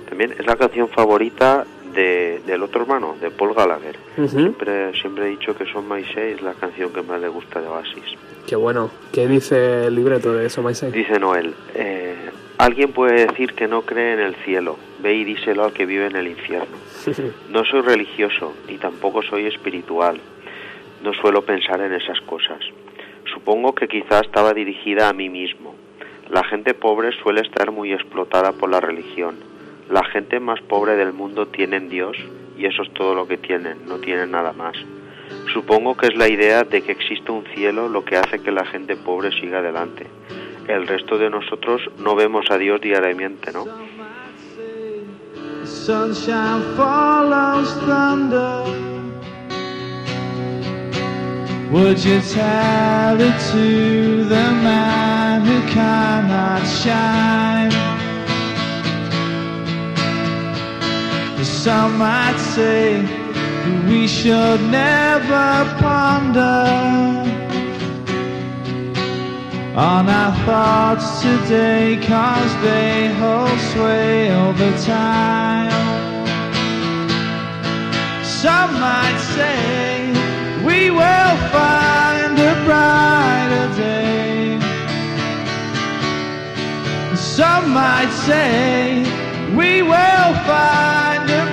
También es la canción favorita del otro hermano, de Paul Gallagher. siempre, siempre he dicho que Son My Say es la canción que más le gusta de Oasis. Qué bueno. ¿Qué dice el libreto de Son My Say? Dice Noel, eh, alguien puede decir que no cree en el cielo, ve y díselo al que vive en el infierno. <laughs> No soy religioso, ni tampoco soy espiritual. No suelo pensar en esas cosas. Supongo que quizá estaba dirigida a mí mismo. La gente pobre suele estar muy explotada por la religión la gente más pobre del mundo tiene Dios y eso es todo lo que tienen, no tienen nada más. Supongo que es la idea de que existe un cielo lo que hace que la gente pobre siga adelante. El resto de nosotros no vemos a Dios diariamente, ¿no? Would you tell it to the man who cannot shine? Some might say we should never ponder on our thoughts today, cause they hold sway over time. Some might say we will find a brighter day. Some might say we will find a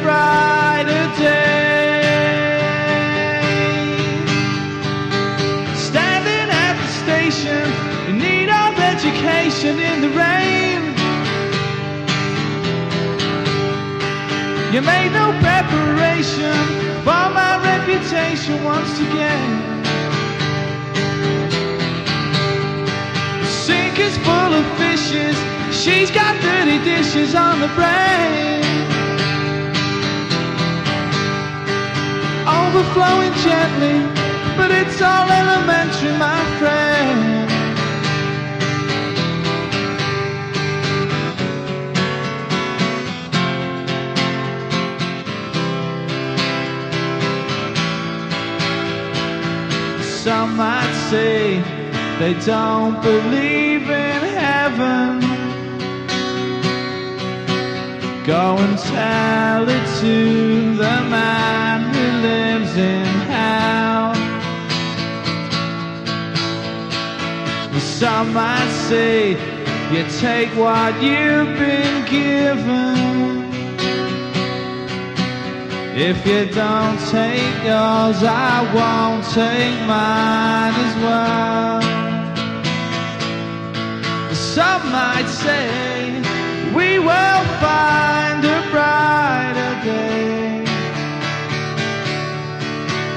education in the rain. You made no preparation for my reputation once again. The sink is full of fishes She's got dirty dishes on the brain. Overflowing gently, but it's all elementary, my friend. Some might say they don't believe in heaven. Go and tell it to the man who lives in hell. Some might say you take what you've been given. If you don't take yours, I won't take mine as well. Some might say we will find a brighter day.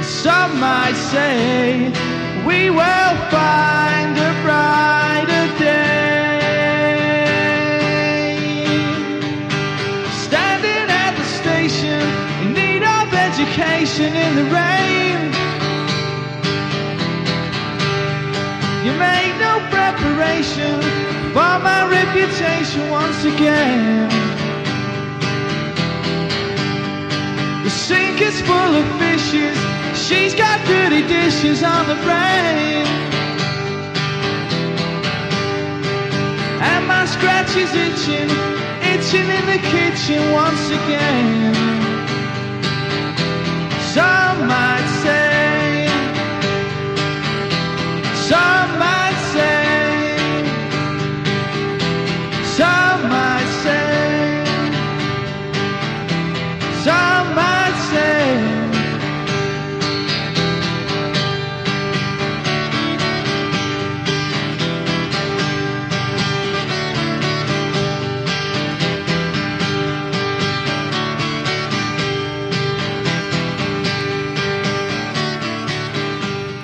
Some might say we will find in the rain. You made no preparation for my reputation once again. The sink is full of fishes, she's got dirty dishes on the brain. And my scratch is itching, itching in the kitchen once again. Some might say, some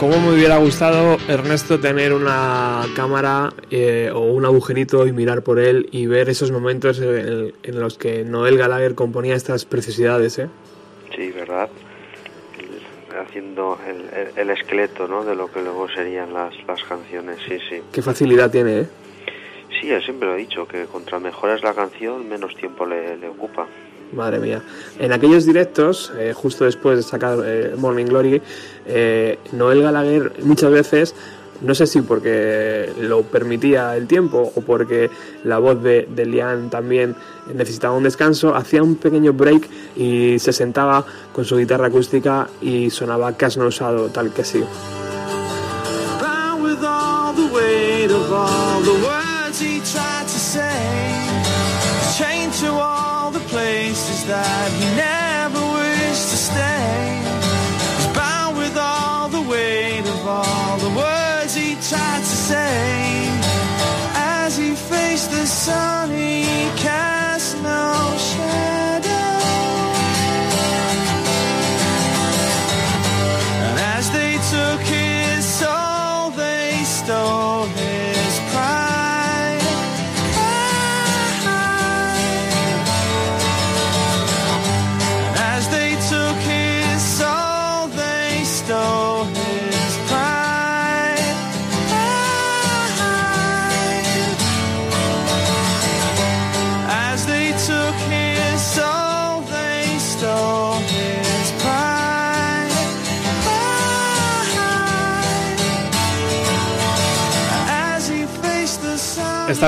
¿Cómo me hubiera gustado, Ernesto, tener una cámara eh, o un agujerito y mirar por él y ver esos momentos en, en los que Noel Gallagher componía estas preciosidades, ¿eh? Sí, ¿verdad? Haciendo el, el- el esqueleto, ¿no? De lo que luego serían las, las canciones, sí, sí. Qué facilidad tiene, ¿eh? Sí, él siempre lo he dicho, que contra mejor es la canción, menos tiempo le, le ocupa. Madre mía. En aquellos directos, eh, justo después de sacar eh, Morning Glory, eh, Noel Gallagher muchas veces, no sé si porque lo permitía el tiempo o porque la voz de, de Liam también necesitaba un descanso, hacía un pequeño break y se sentaba con su guitarra acústica y sonaba Cash No Usado, tal que sí. To all the places that he never wished to stay. He's bound with all the weight of all the words he tried to say. As he faced the sun, he cast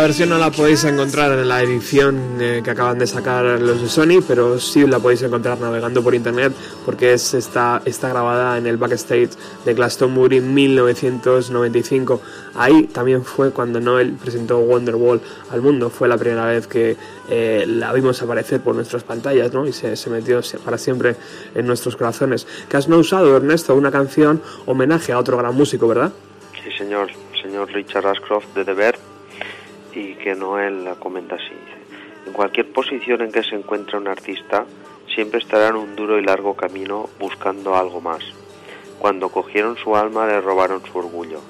versión no la podéis encontrar en la edición eh, que acaban de sacar los de Sony, pero sí la podéis encontrar navegando por internet porque es está, está grabada en el backstage de Glastonbury en 1995. Ahí también fue cuando Noel presentó Wonderwall al mundo. Fue la primera vez que eh, la vimos aparecer por nuestras pantallas ¿no? y se, metió para siempre en nuestros corazones. Que has no usado, Ernesto, una canción homenaje a otro gran músico, ¿verdad? Sí, señor, señor Richard Ashcroft de The Verve, y que Noel la comenta así. En cualquier posición en que se encuentre un artista, siempre estará en un duro y largo camino buscando algo más. Cuando cogieron su alma le robaron su orgullo.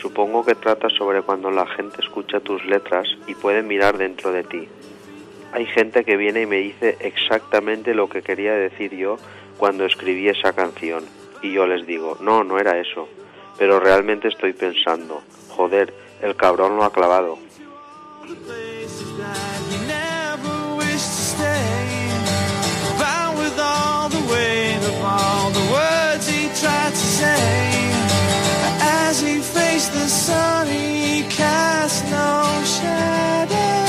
Supongo que trata sobre cuando la gente escucha tus letras y puede mirar dentro de ti. Hay gente que viene y me dice exactamente lo que quería decir yo cuando escribí esa canción. Y yo les digo, no, no era eso. Pero realmente estoy pensando, joder, el cabrón lo ha clavado. Places that he never wished to stay. Bound with all the weight of all the words he tried to say. As he faced the sun, he cast no shadow.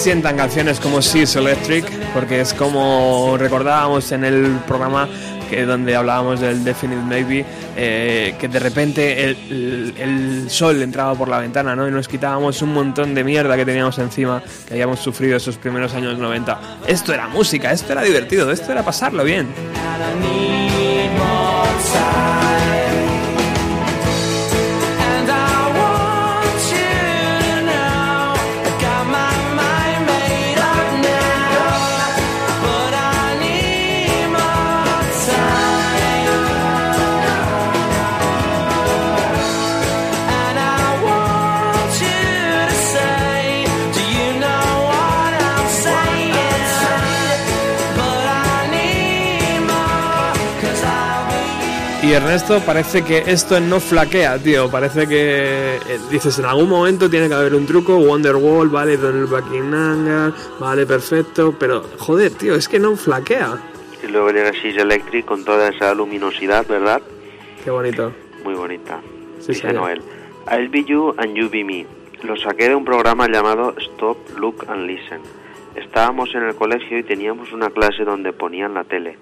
Sientan canciones como She's Electric, porque es como recordábamos en el programa que donde hablábamos del Definite Maybe, eh, que de repente el, el- el sol entraba por la ventana ¿no? y nos quitábamos un montón de mierda que teníamos encima, que habíamos sufrido esos primeros años 90. Esto era música, esto era divertido, esto era pasarlo bien. Y Ernesto, parece que esto no flaquea, tío. Parece que eh, dices en algún momento tiene que haber un truco. Wonderwall, vale, Donald Buckingham, vale, perfecto. Pero joder, tío, es que no flaquea. Y luego llega She's Electric con toda esa luminosidad, ¿verdad? Qué bonito. Muy bonita. Sí, Dice. Noel. I'll be you and you be me. Lo saqué de un programa llamado Stop, Look and Listen. Estábamos en el colegio y teníamos una clase donde ponían la tele.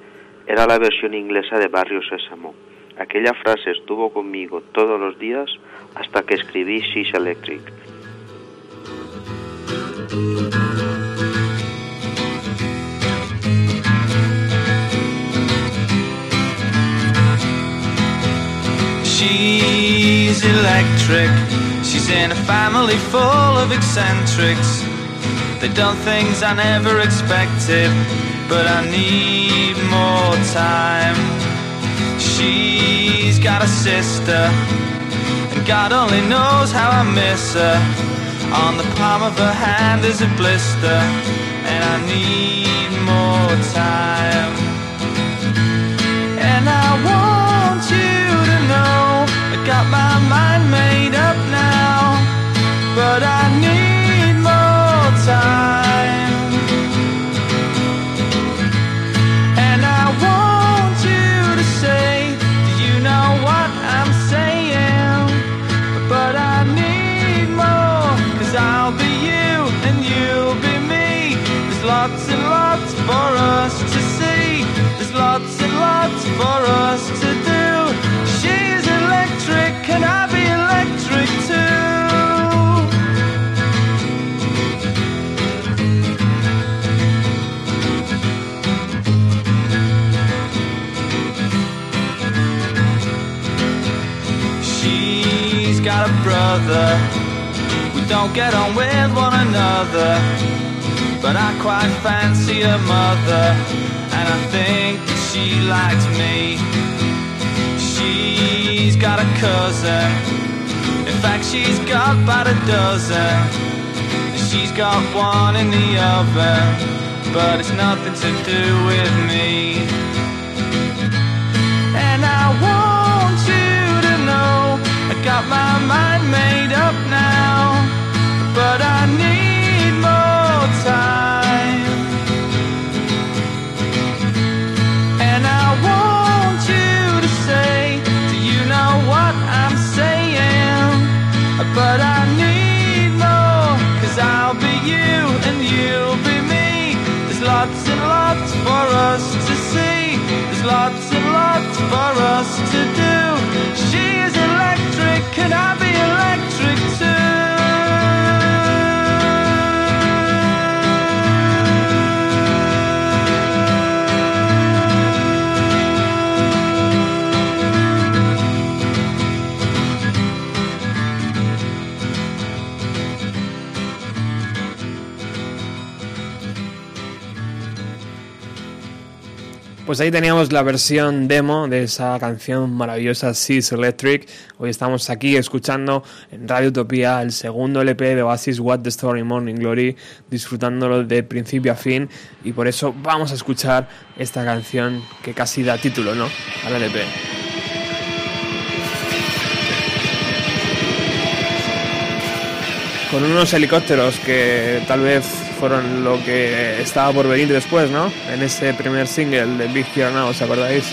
Era la versión inglesa de Barrio Sésamo. Aquella frase estuvo conmigo todos los días hasta que escribí She's Electric. She's electric. She's in a family full of eccentrics. They've done things I never expected, but I need more time. She's got a sister, and God only knows how I miss her. On the palm of her hand is a blister, and I need more time. Don't get on with one another. But I quite fancy her mother. And I think that she likes me. She's got a cousin. In fact, she's got about a dozen. She's got one in the oven. But it's nothing to do with me. And I want you to know I got my mind made up but I need more time. And I want you to say, Do you know what I'm saying? But I need more, cause I'll be you and you'll be me. There's lots and lots for us to see. There's lots and lots for us to do. She is electric, and I be Pues ahí teníamos la versión demo de esa canción maravillosa Seas Electric. Hoy estamos aquí escuchando en Radio Utopía el segundo LP de Oasis What the Story Morning Glory, disfrutándolo de principio a fin y por eso vamos a escuchar esta canción que casi da título, ¿no? Al LP. Con unos helicópteros que tal vez fueron lo que estaba por venir después, ¿no? En ese primer single de Big Here Now, ¿os acordáis?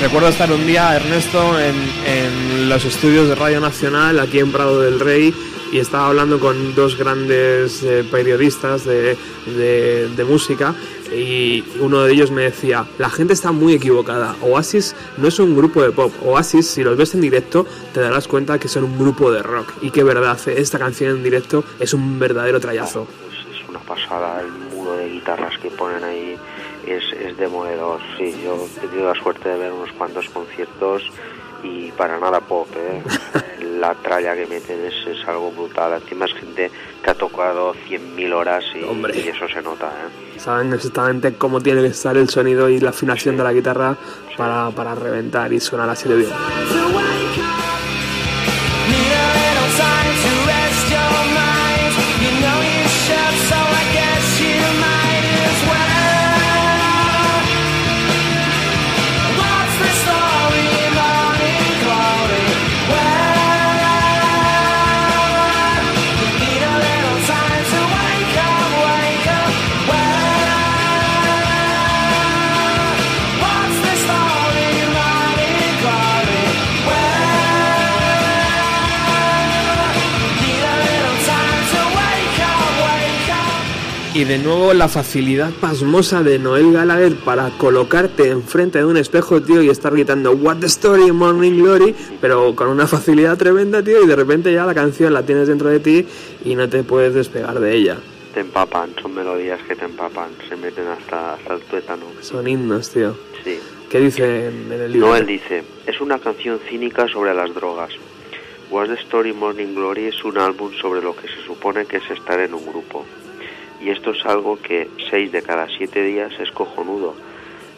Recuerdo estar un día, Ernesto, en, en los estudios de Radio Nacional, aquí en Prado del Rey, y estaba hablando con dos grandes eh, periodistas de, de- de música y uno de ellos me decía, la gente está muy equivocada, Oasis no es un grupo de pop, Oasis si los ves en directo te darás cuenta que son un grupo de rock y que verdad, esta canción en directo es un verdadero trayazo. Es, es una pasada, el muro de guitarras que ponen ahí es, es demoledor. Sí, yo he tenido la suerte de ver unos cuantos conciertos y para nada pop, ¿eh? <laughs> La tralla que meten es, es algo brutal. Encima es gente que ha tocado 100.000 horas y, Hombre. y eso se nota, ¿eh? Saben exactamente cómo tiene que estar el sonido y la afinación de la guitarra para, para reventar y sonar así de bien. Y de nuevo la facilidad pasmosa de Noel Gallagher para colocarte enfrente de un espejo, tío, y estar gritando What the Story, Morning Glory, pero con una facilidad tremenda, tío, y de repente ya la canción la tienes dentro de ti y no te puedes despegar de ella. Te empapan, son melodías que te empapan, se meten hasta, hasta el tuétano. Son himnos, tío. Sí. ¿Qué dice en el libro? Noel dice, es una canción cínica sobre las drogas. What's the Story Morning Glory es un álbum sobre lo que se supone que es estar en un grupo. Y esto es algo que seis de cada siete días es cojonudo.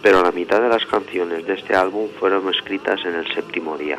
Pero la mitad de las canciones de este álbum fueron escritas en el séptimo día.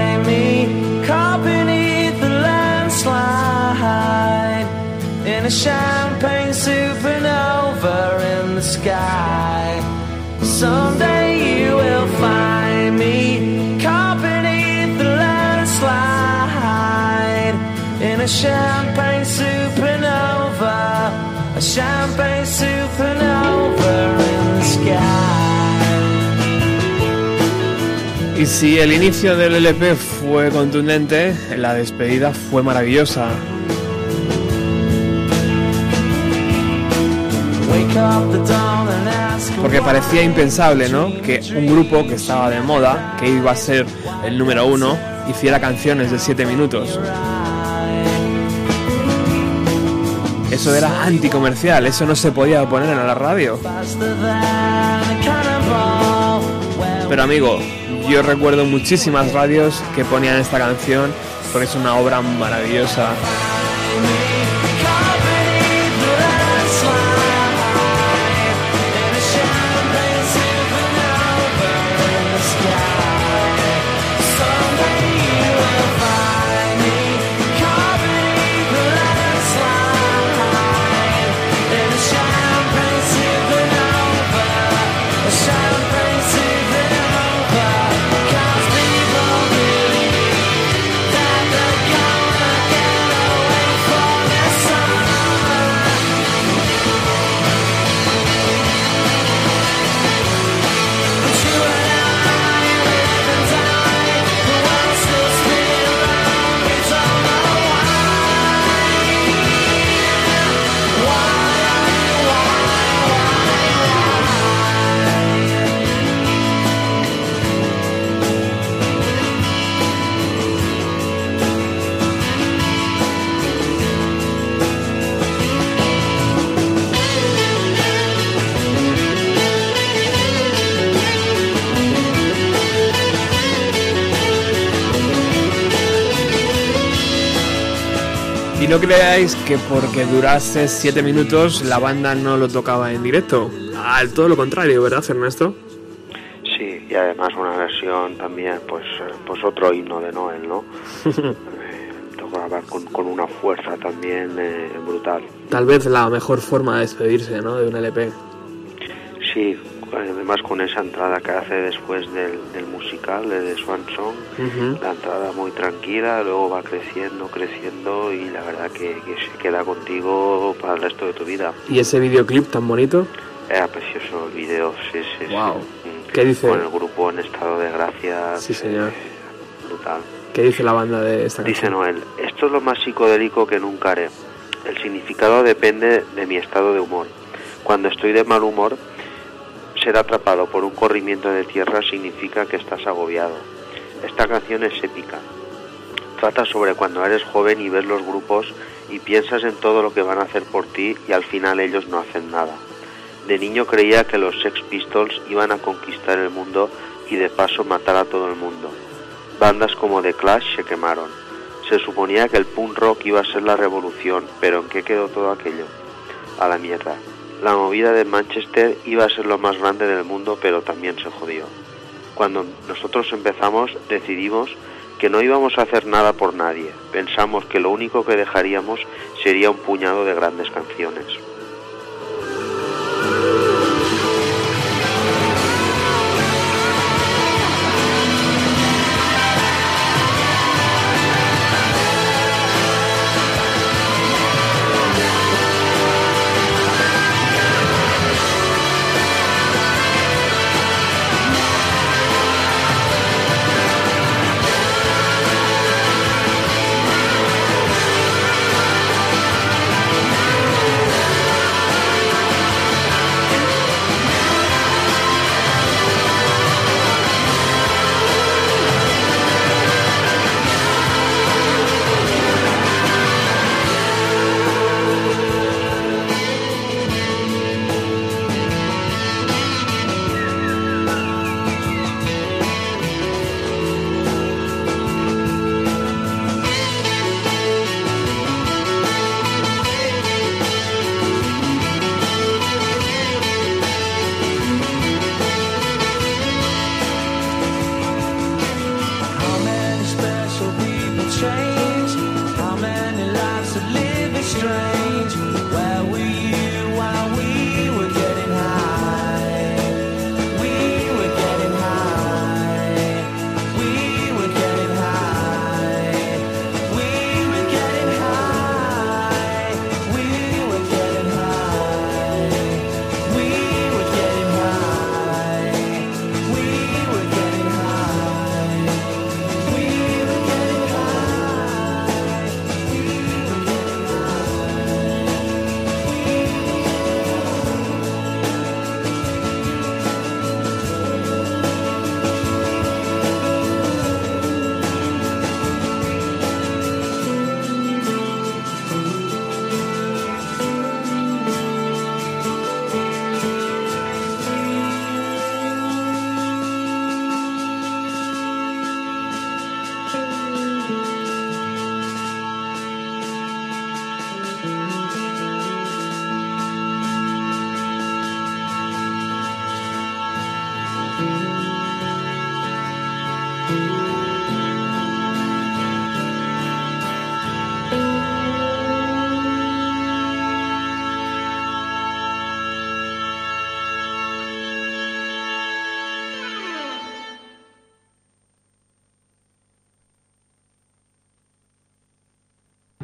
in a champagne supernova in the sky. Someday you will find me caught beneath the landslide in a champagne supernova, a champagne supernova in the sky. Y si el inicio del LP fue contundente, la despedida fue maravillosa. Porque parecía impensable, ¿no? Que un grupo que estaba de moda, que iba a ser el número uno, hiciera canciones de 7 minutos. Eso era anticomercial, eso no se podía poner en la radio. Pero amigo, yo recuerdo muchísimas radios que ponían esta canción porque es una obra maravillosa. No creáis que porque durase 7 minutos la banda no lo tocaba en directo. Al todo lo contrario, ¿verdad, Ernesto? Sí, y además una versión también, pues, eh, pues otro himno de Noel, ¿no? <laughs> Eh, con, con una fuerza también eh, brutal. Tal vez la mejor forma de despedirse, ¿no? De un LP. Sí, además con esa entrada que hace después del, del musical, de The Swan Song, Ujú. la entrada muy tranquila, luego va creciendo, creciendo y la verdad que, que se queda contigo para el resto de tu vida. Y ese videoclip tan bonito. Era precioso el video, sí, sí, sí. Guau. Mm. ¿Qué dice? Con el grupo en estado de gracia. Sí, señor. eh, Brutal. ¿Qué dice la banda de esta Dice canción? Noel, esto es lo más psicodélico que nunca haré. El significado depende de mi estado de humor. Cuando estoy de mal humor, ser atrapado por un corrimiento de tierra significa que estás agobiado. Esta canción es épica. Trata sobre cuando eres joven y ves los grupos y piensas en todo lo que van a hacer por ti y al final ellos no hacen nada. De niño creía que los Sex Pistols iban a conquistar el mundo y de paso matar a todo el mundo. Bandas como The Clash se quemaron. Se suponía que el punk rock iba a ser la revolución, pero ¿en qué quedó todo aquello? A la mierda. La movida de Manchester iba a ser lo más grande del mundo, pero también se jodió. Cuando nosotros empezamos, decidimos que no íbamos a hacer nada por nadie. Pensamos que lo único que dejaríamos sería un puñado de grandes canciones.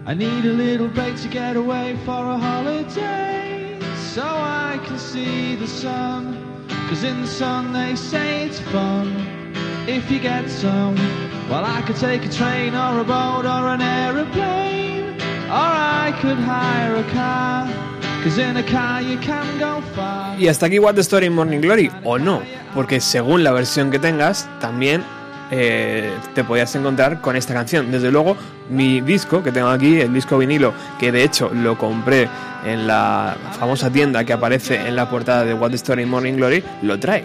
I need a little break to get away for a holiday so I can see the sun. Cause in the sun they say it's fun if you get some. Y hasta aquí What the Story in Morning Glory, o no, porque según la versión que tengas, también eh, te podías encontrar con esta canción. Desde luego, mi disco que tengo aquí, el disco vinilo, que de hecho lo compré en la famosa tienda que aparece en la portada de What the Story in Morning Glory, lo trae.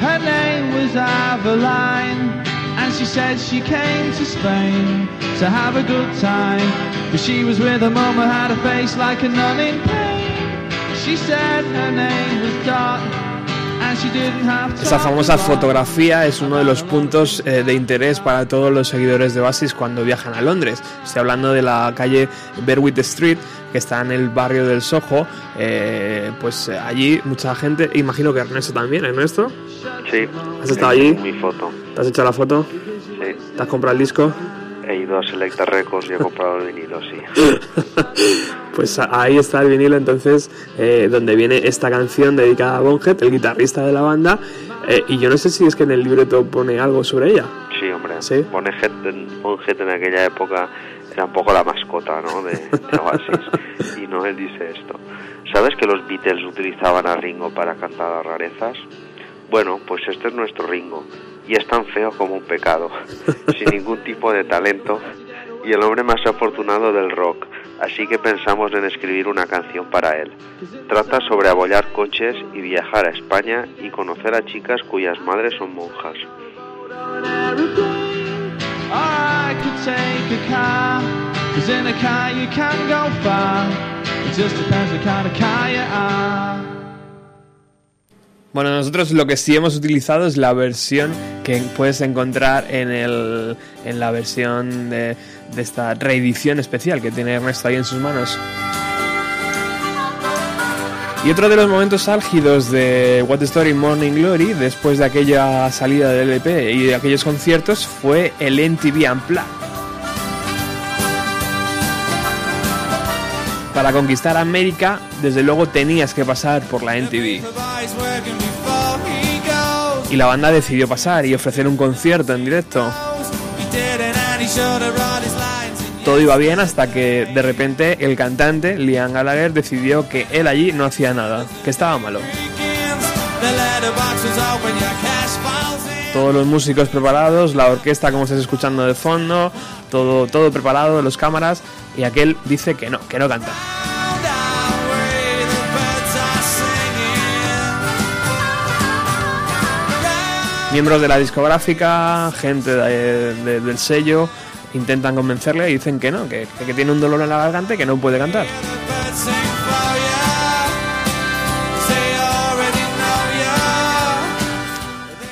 Her name was Aveline, and she said she came to Spain to have a good time. But she was with her who had a face like a nun in pain. She said her name was Dot, time famosa fotografía es uno de los puntos eh, de interés para todos los seguidores de Oasis cuando viajan a Londres. Estoy hablando de la calle Berwick Street, que está en el barrio del Soho. Eh, pues eh, allí mucha gente, imagino que Ernesto también, Ernesto, Sí. ¿Has estado allí? Mi foto. ¿te has hecho la foto? Sí. ¿Te has comprado el disco? He ido a Selecta Records y he comprado el vinilo, sí. <laughs> Pues ahí está el vinilo entonces eh, donde viene esta canción dedicada a Bonhead, el guitarrista de la banda. eh, y yo no sé si es que en el libreto pone algo sobre ella. Sí, hombre. ¿Sí? Bonhead en, aquella época era un poco la mascota, ¿no? De, de Oasis. <laughs> y Noel dice esto. ¿Sabes que los Beatles utilizaban a Ringo para cantar las rarezas? Bueno, pues este es nuestro Ringo. Y es tan feo como un pecado. <laughs> sin ningún tipo de talento. Y el hombre más afortunado del rock. Así que pensamos en escribir una canción para él. Trata sobre abollar coches y viajar a España y conocer a chicas cuyas madres son monjas. Bueno, nosotros lo que sí hemos utilizado es la versión que puedes encontrar en, el, en la versión de, esta reedición especial que tiene Ernesto ahí en sus manos. Y otro de los momentos álgidos de What Story Morning Glory, después de aquella salida del LP y de aquellos conciertos, fue el MTV Unplugged. Para conquistar América, desde luego tenías que pasar por la MTV. Y la banda decidió pasar y ofrecer un concierto en directo. Todo iba bien hasta que de repente el cantante Liam Gallagher decidió que él allí no hacía nada, que estaba malo. Todos los músicos preparados, la orquesta como estás escuchando de fondo, todo, todo preparado, los cámaras, y aquel dice que no, que no canta. Miembros de la discográfica, gente de- de- del sello, intentan convencerle y dicen que no, que, que tiene un dolor en la garganta y que no puede cantar.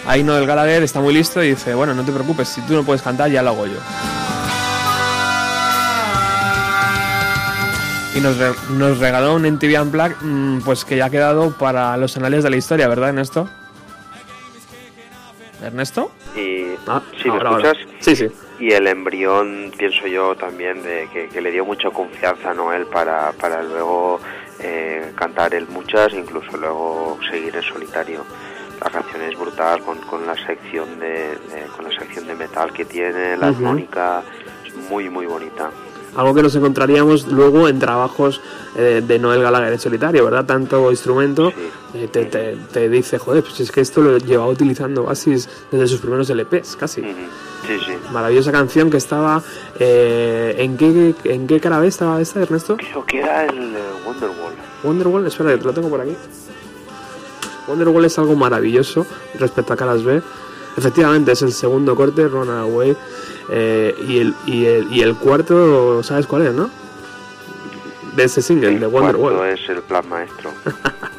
Ahí Noel Gallagher está muy listo y dice, bueno, no te preocupes, si tú no puedes cantar ya lo hago yo. Y nos, re- nos regaló un MTV Unplugged, mm, pues que ya ha quedado para los anales de la historia, ¿verdad, Ernesto? ¿Ernesto? Y Ah, ¿sí me ahora, ahora. escuchas? Sí, sí. Y el embrión, pienso yo también, de que, que le dio mucha confianza a Noel para, para luego eh, cantar él muchas, incluso luego seguir en solitario. La canción es brutal con, con la sección de, de- con la sección de metal que tiene, la armónica, es muy muy bonita. Algo que nos encontraríamos luego en trabajos eh, de Noel Gallagher en solitario, ¿verdad? Tanto instrumento eh, te, te- te dice, joder, pues es que esto lo llevaba utilizando Oasis desde sus primeros LPs, casi. Ujú. Sí, sí. Maravillosa canción que estaba... eh, ¿en, qué, ¿En qué cara B estaba esta, Ernesto? Creo que era el Wonderwall. Wonderwall, espera, que lo tengo por aquí. Wonderwall es algo maravilloso respecto a Caras B. Efectivamente, es el segundo corte, Runaway. eh, y, el, y, el, y el cuarto, ¿sabes cuál es, no? De ese single, El de cuarto Wonderwall. es el plan maestro. <laughs>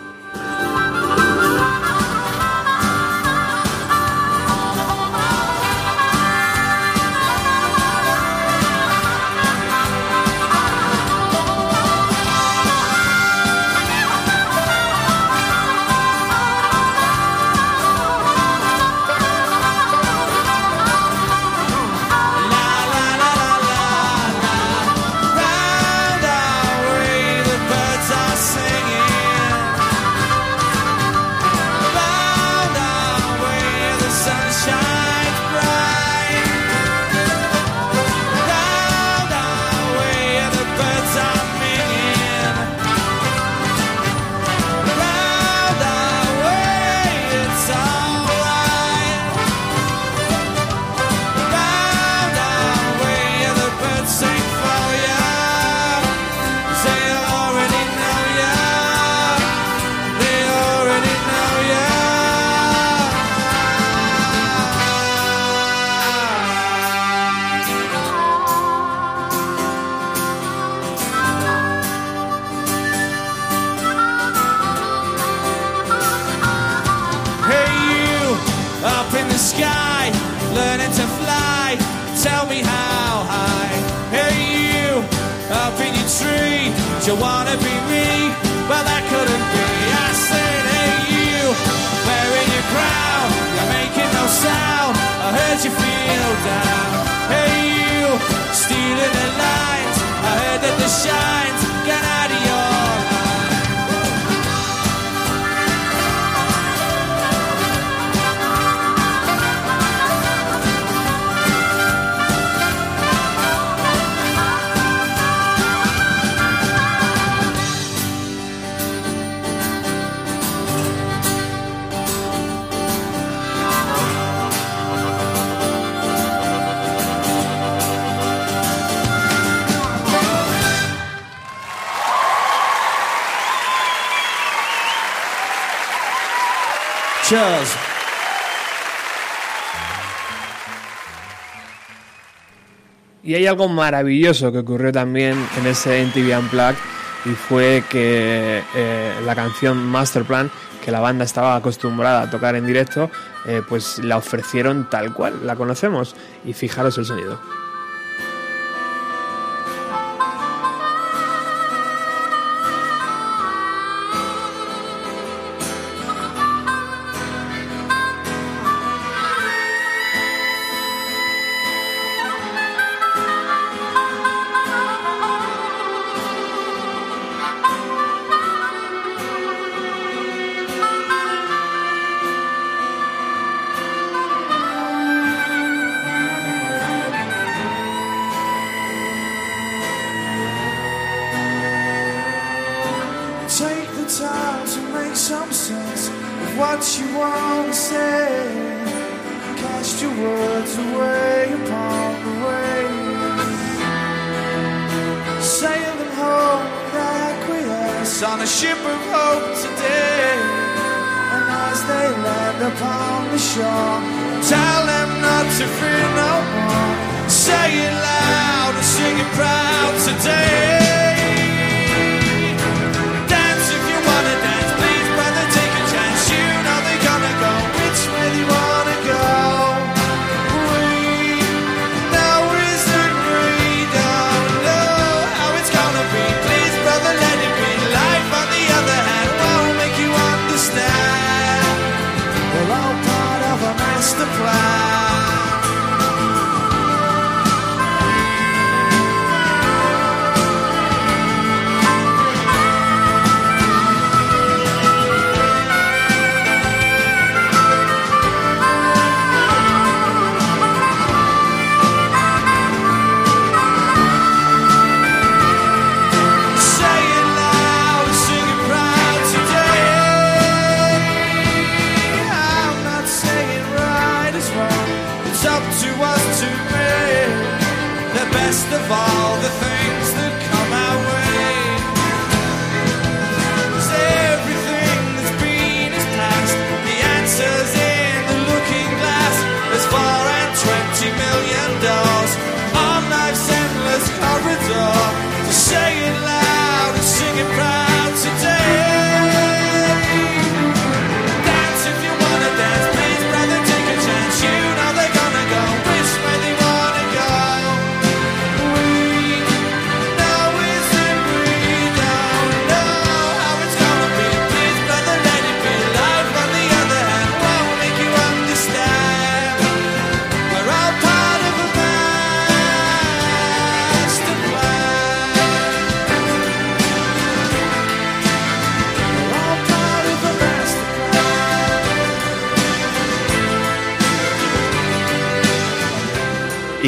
algo maravilloso que ocurrió también en ese MTV Unplugged y fue que eh, la canción Masterplan, que la banda estaba acostumbrada a tocar en directo, eh, pues la ofrecieron tal cual, la conocemos. Y fijaros el sonido.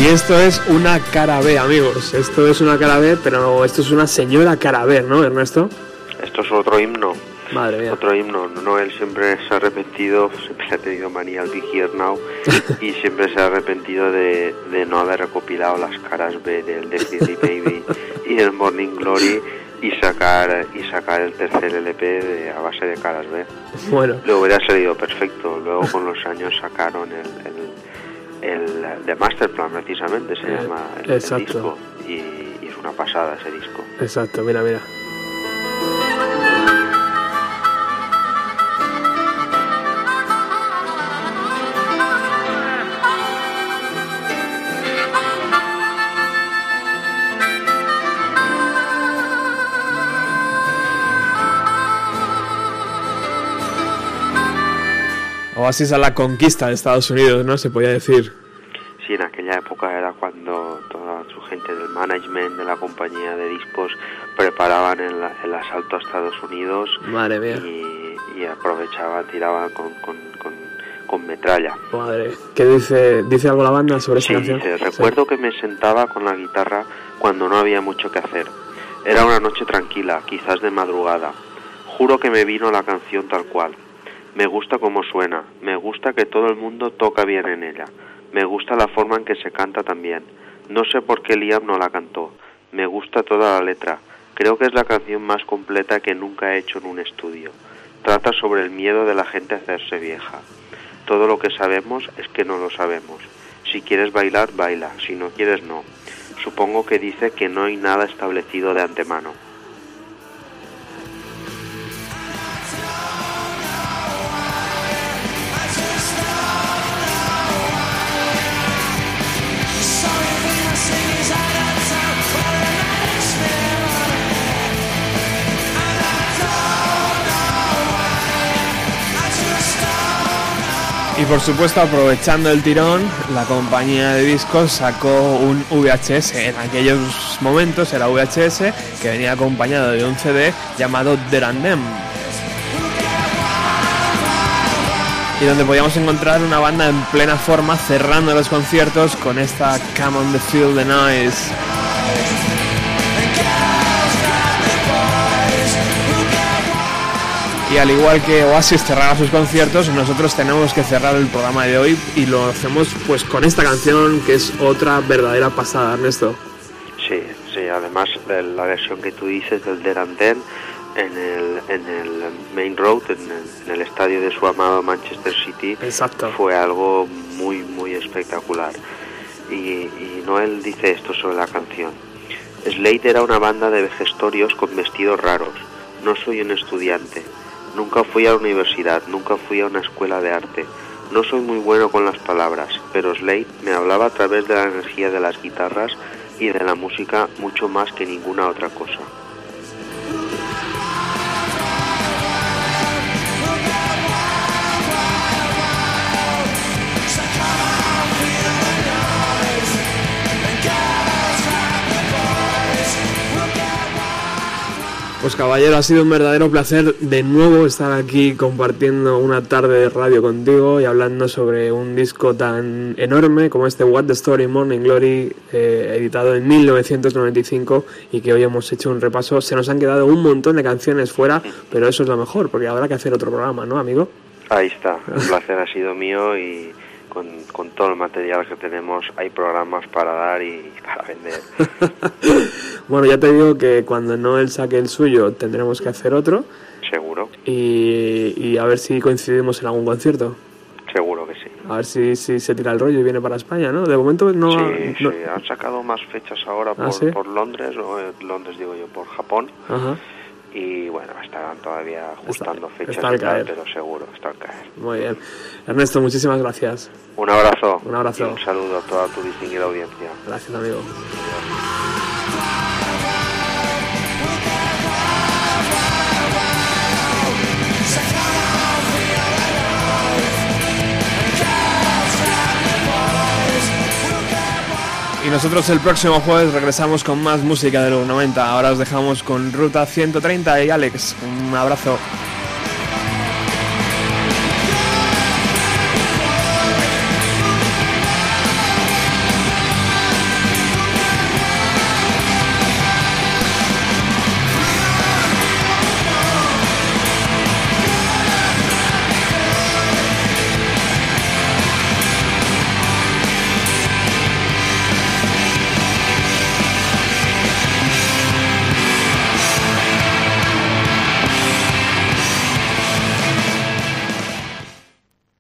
Y esto es una cara B, amigos. Esto es una cara B, pero esto es una señora cara B, ¿no, Ernesto? Esto es otro himno. Madre mía. Otro himno. Noel siempre se ha arrepentido, siempre ha tenido manía al Big Here Now <laughs> y siempre se ha arrepentido de, de no haber recopilado las caras B del Destiny Baby y del Morning Glory y sacar y sacar el tercer LP de- a base de caras B. Bueno, Le hubiera salido perfecto. Luego con los años sacaron el, el, el The Masterplan precisamente, se Eh, llama el, disco y, y es una pasada ese disco. exacto, mira, mira. Oasis a la conquista de Estados Unidos, ¿no? Se podía decir. Sí, en aquella época era cuando toda su gente del management de la compañía de discos preparaban el, el asalto a Estados Unidos Madre mía. y, y aprovechaban, tiraban con, con, con, con metralla. Madre. ¿Qué dice, dice algo la banda sobre esa Sí, canción? dice, recuerdo que me sentaba con la guitarra cuando no había mucho que hacer. Era una noche tranquila, quizás de madrugada. Juro que me vino la canción tal cual. Me gusta cómo suena, me gusta que todo el mundo toca bien en ella, me gusta la forma en que se canta también. No sé por qué Liam no la cantó, me gusta toda la letra. Creo que es la canción más completa que nunca he hecho en un estudio. Trata sobre el miedo de la gente a hacerse vieja. Todo lo que sabemos es que no lo sabemos. Si quieres bailar, baila. Si no quieres, no. Supongo que dice que no hay nada establecido de antemano. Y por supuesto, aprovechando el tirón, la compañía de discos sacó un VHS. En aquellos momentos era VHS que venía acompañado de un CD llamado The Random. Y donde podíamos encontrar una banda en plena forma cerrando los conciertos con esta Come on the Feel the Noise. Y al igual que Oasis cerraba sus conciertos, nosotros tenemos que cerrar el programa de hoy y lo hacemos pues con esta canción que es otra verdadera pasada, Ernesto. Sí, sí, además de la versión que tú dices del Deranden en el, en el Main Road, en el, en el estadio de su amado Manchester City, Exacto. fue algo muy, muy espectacular. Y, y Noel dice esto sobre la canción. Slade era una banda de vejestorios con vestidos raros. No soy un estudiante. Nunca fui a la universidad, nunca fui a una escuela de arte. No soy muy bueno con las palabras, pero Slade me hablaba a través de la energía de las guitarras y de la música mucho más que ninguna otra cosa. Pues caballero, ha sido un verdadero placer de nuevo estar aquí compartiendo una tarde de radio contigo y hablando sobre un disco tan enorme como este What the Story Morning Glory, eh, editado en 1995 y que hoy hemos hecho un repaso. Se nos han quedado un montón de canciones fuera, pero eso es lo mejor, porque habrá que hacer otro programa, ¿no, amigo? Ahí está, el placer ha sido mío y con, con todo el material que tenemos hay programas para dar y <laughs> para vender. <laughs> bueno, ya te digo que cuando Noel saque el suyo tendremos que hacer otro Seguro, y, y a ver si coincidimos en algún concierto. seguro que sí. A ver si, si se tira el rollo y viene para España, ¿no? De momento no... sí, no- sí, han sacado más fechas ahora por, ¿Ah, sí? por Londres, o eh, Londres digo yo, por Japón. Ajá, Y bueno, estarán todavía ajustando fechas y tal, pero seguro está al caer. muy bien. Ernesto, muchísimas gracias. Un abrazo. Un abrazo. y un saludo a toda tu distinguida audiencia. Gracias, amigo. Y nosotros el próximo jueves regresamos con más música de los 90. Ahora os dejamos con Ruta 130 y Alex. Un abrazo.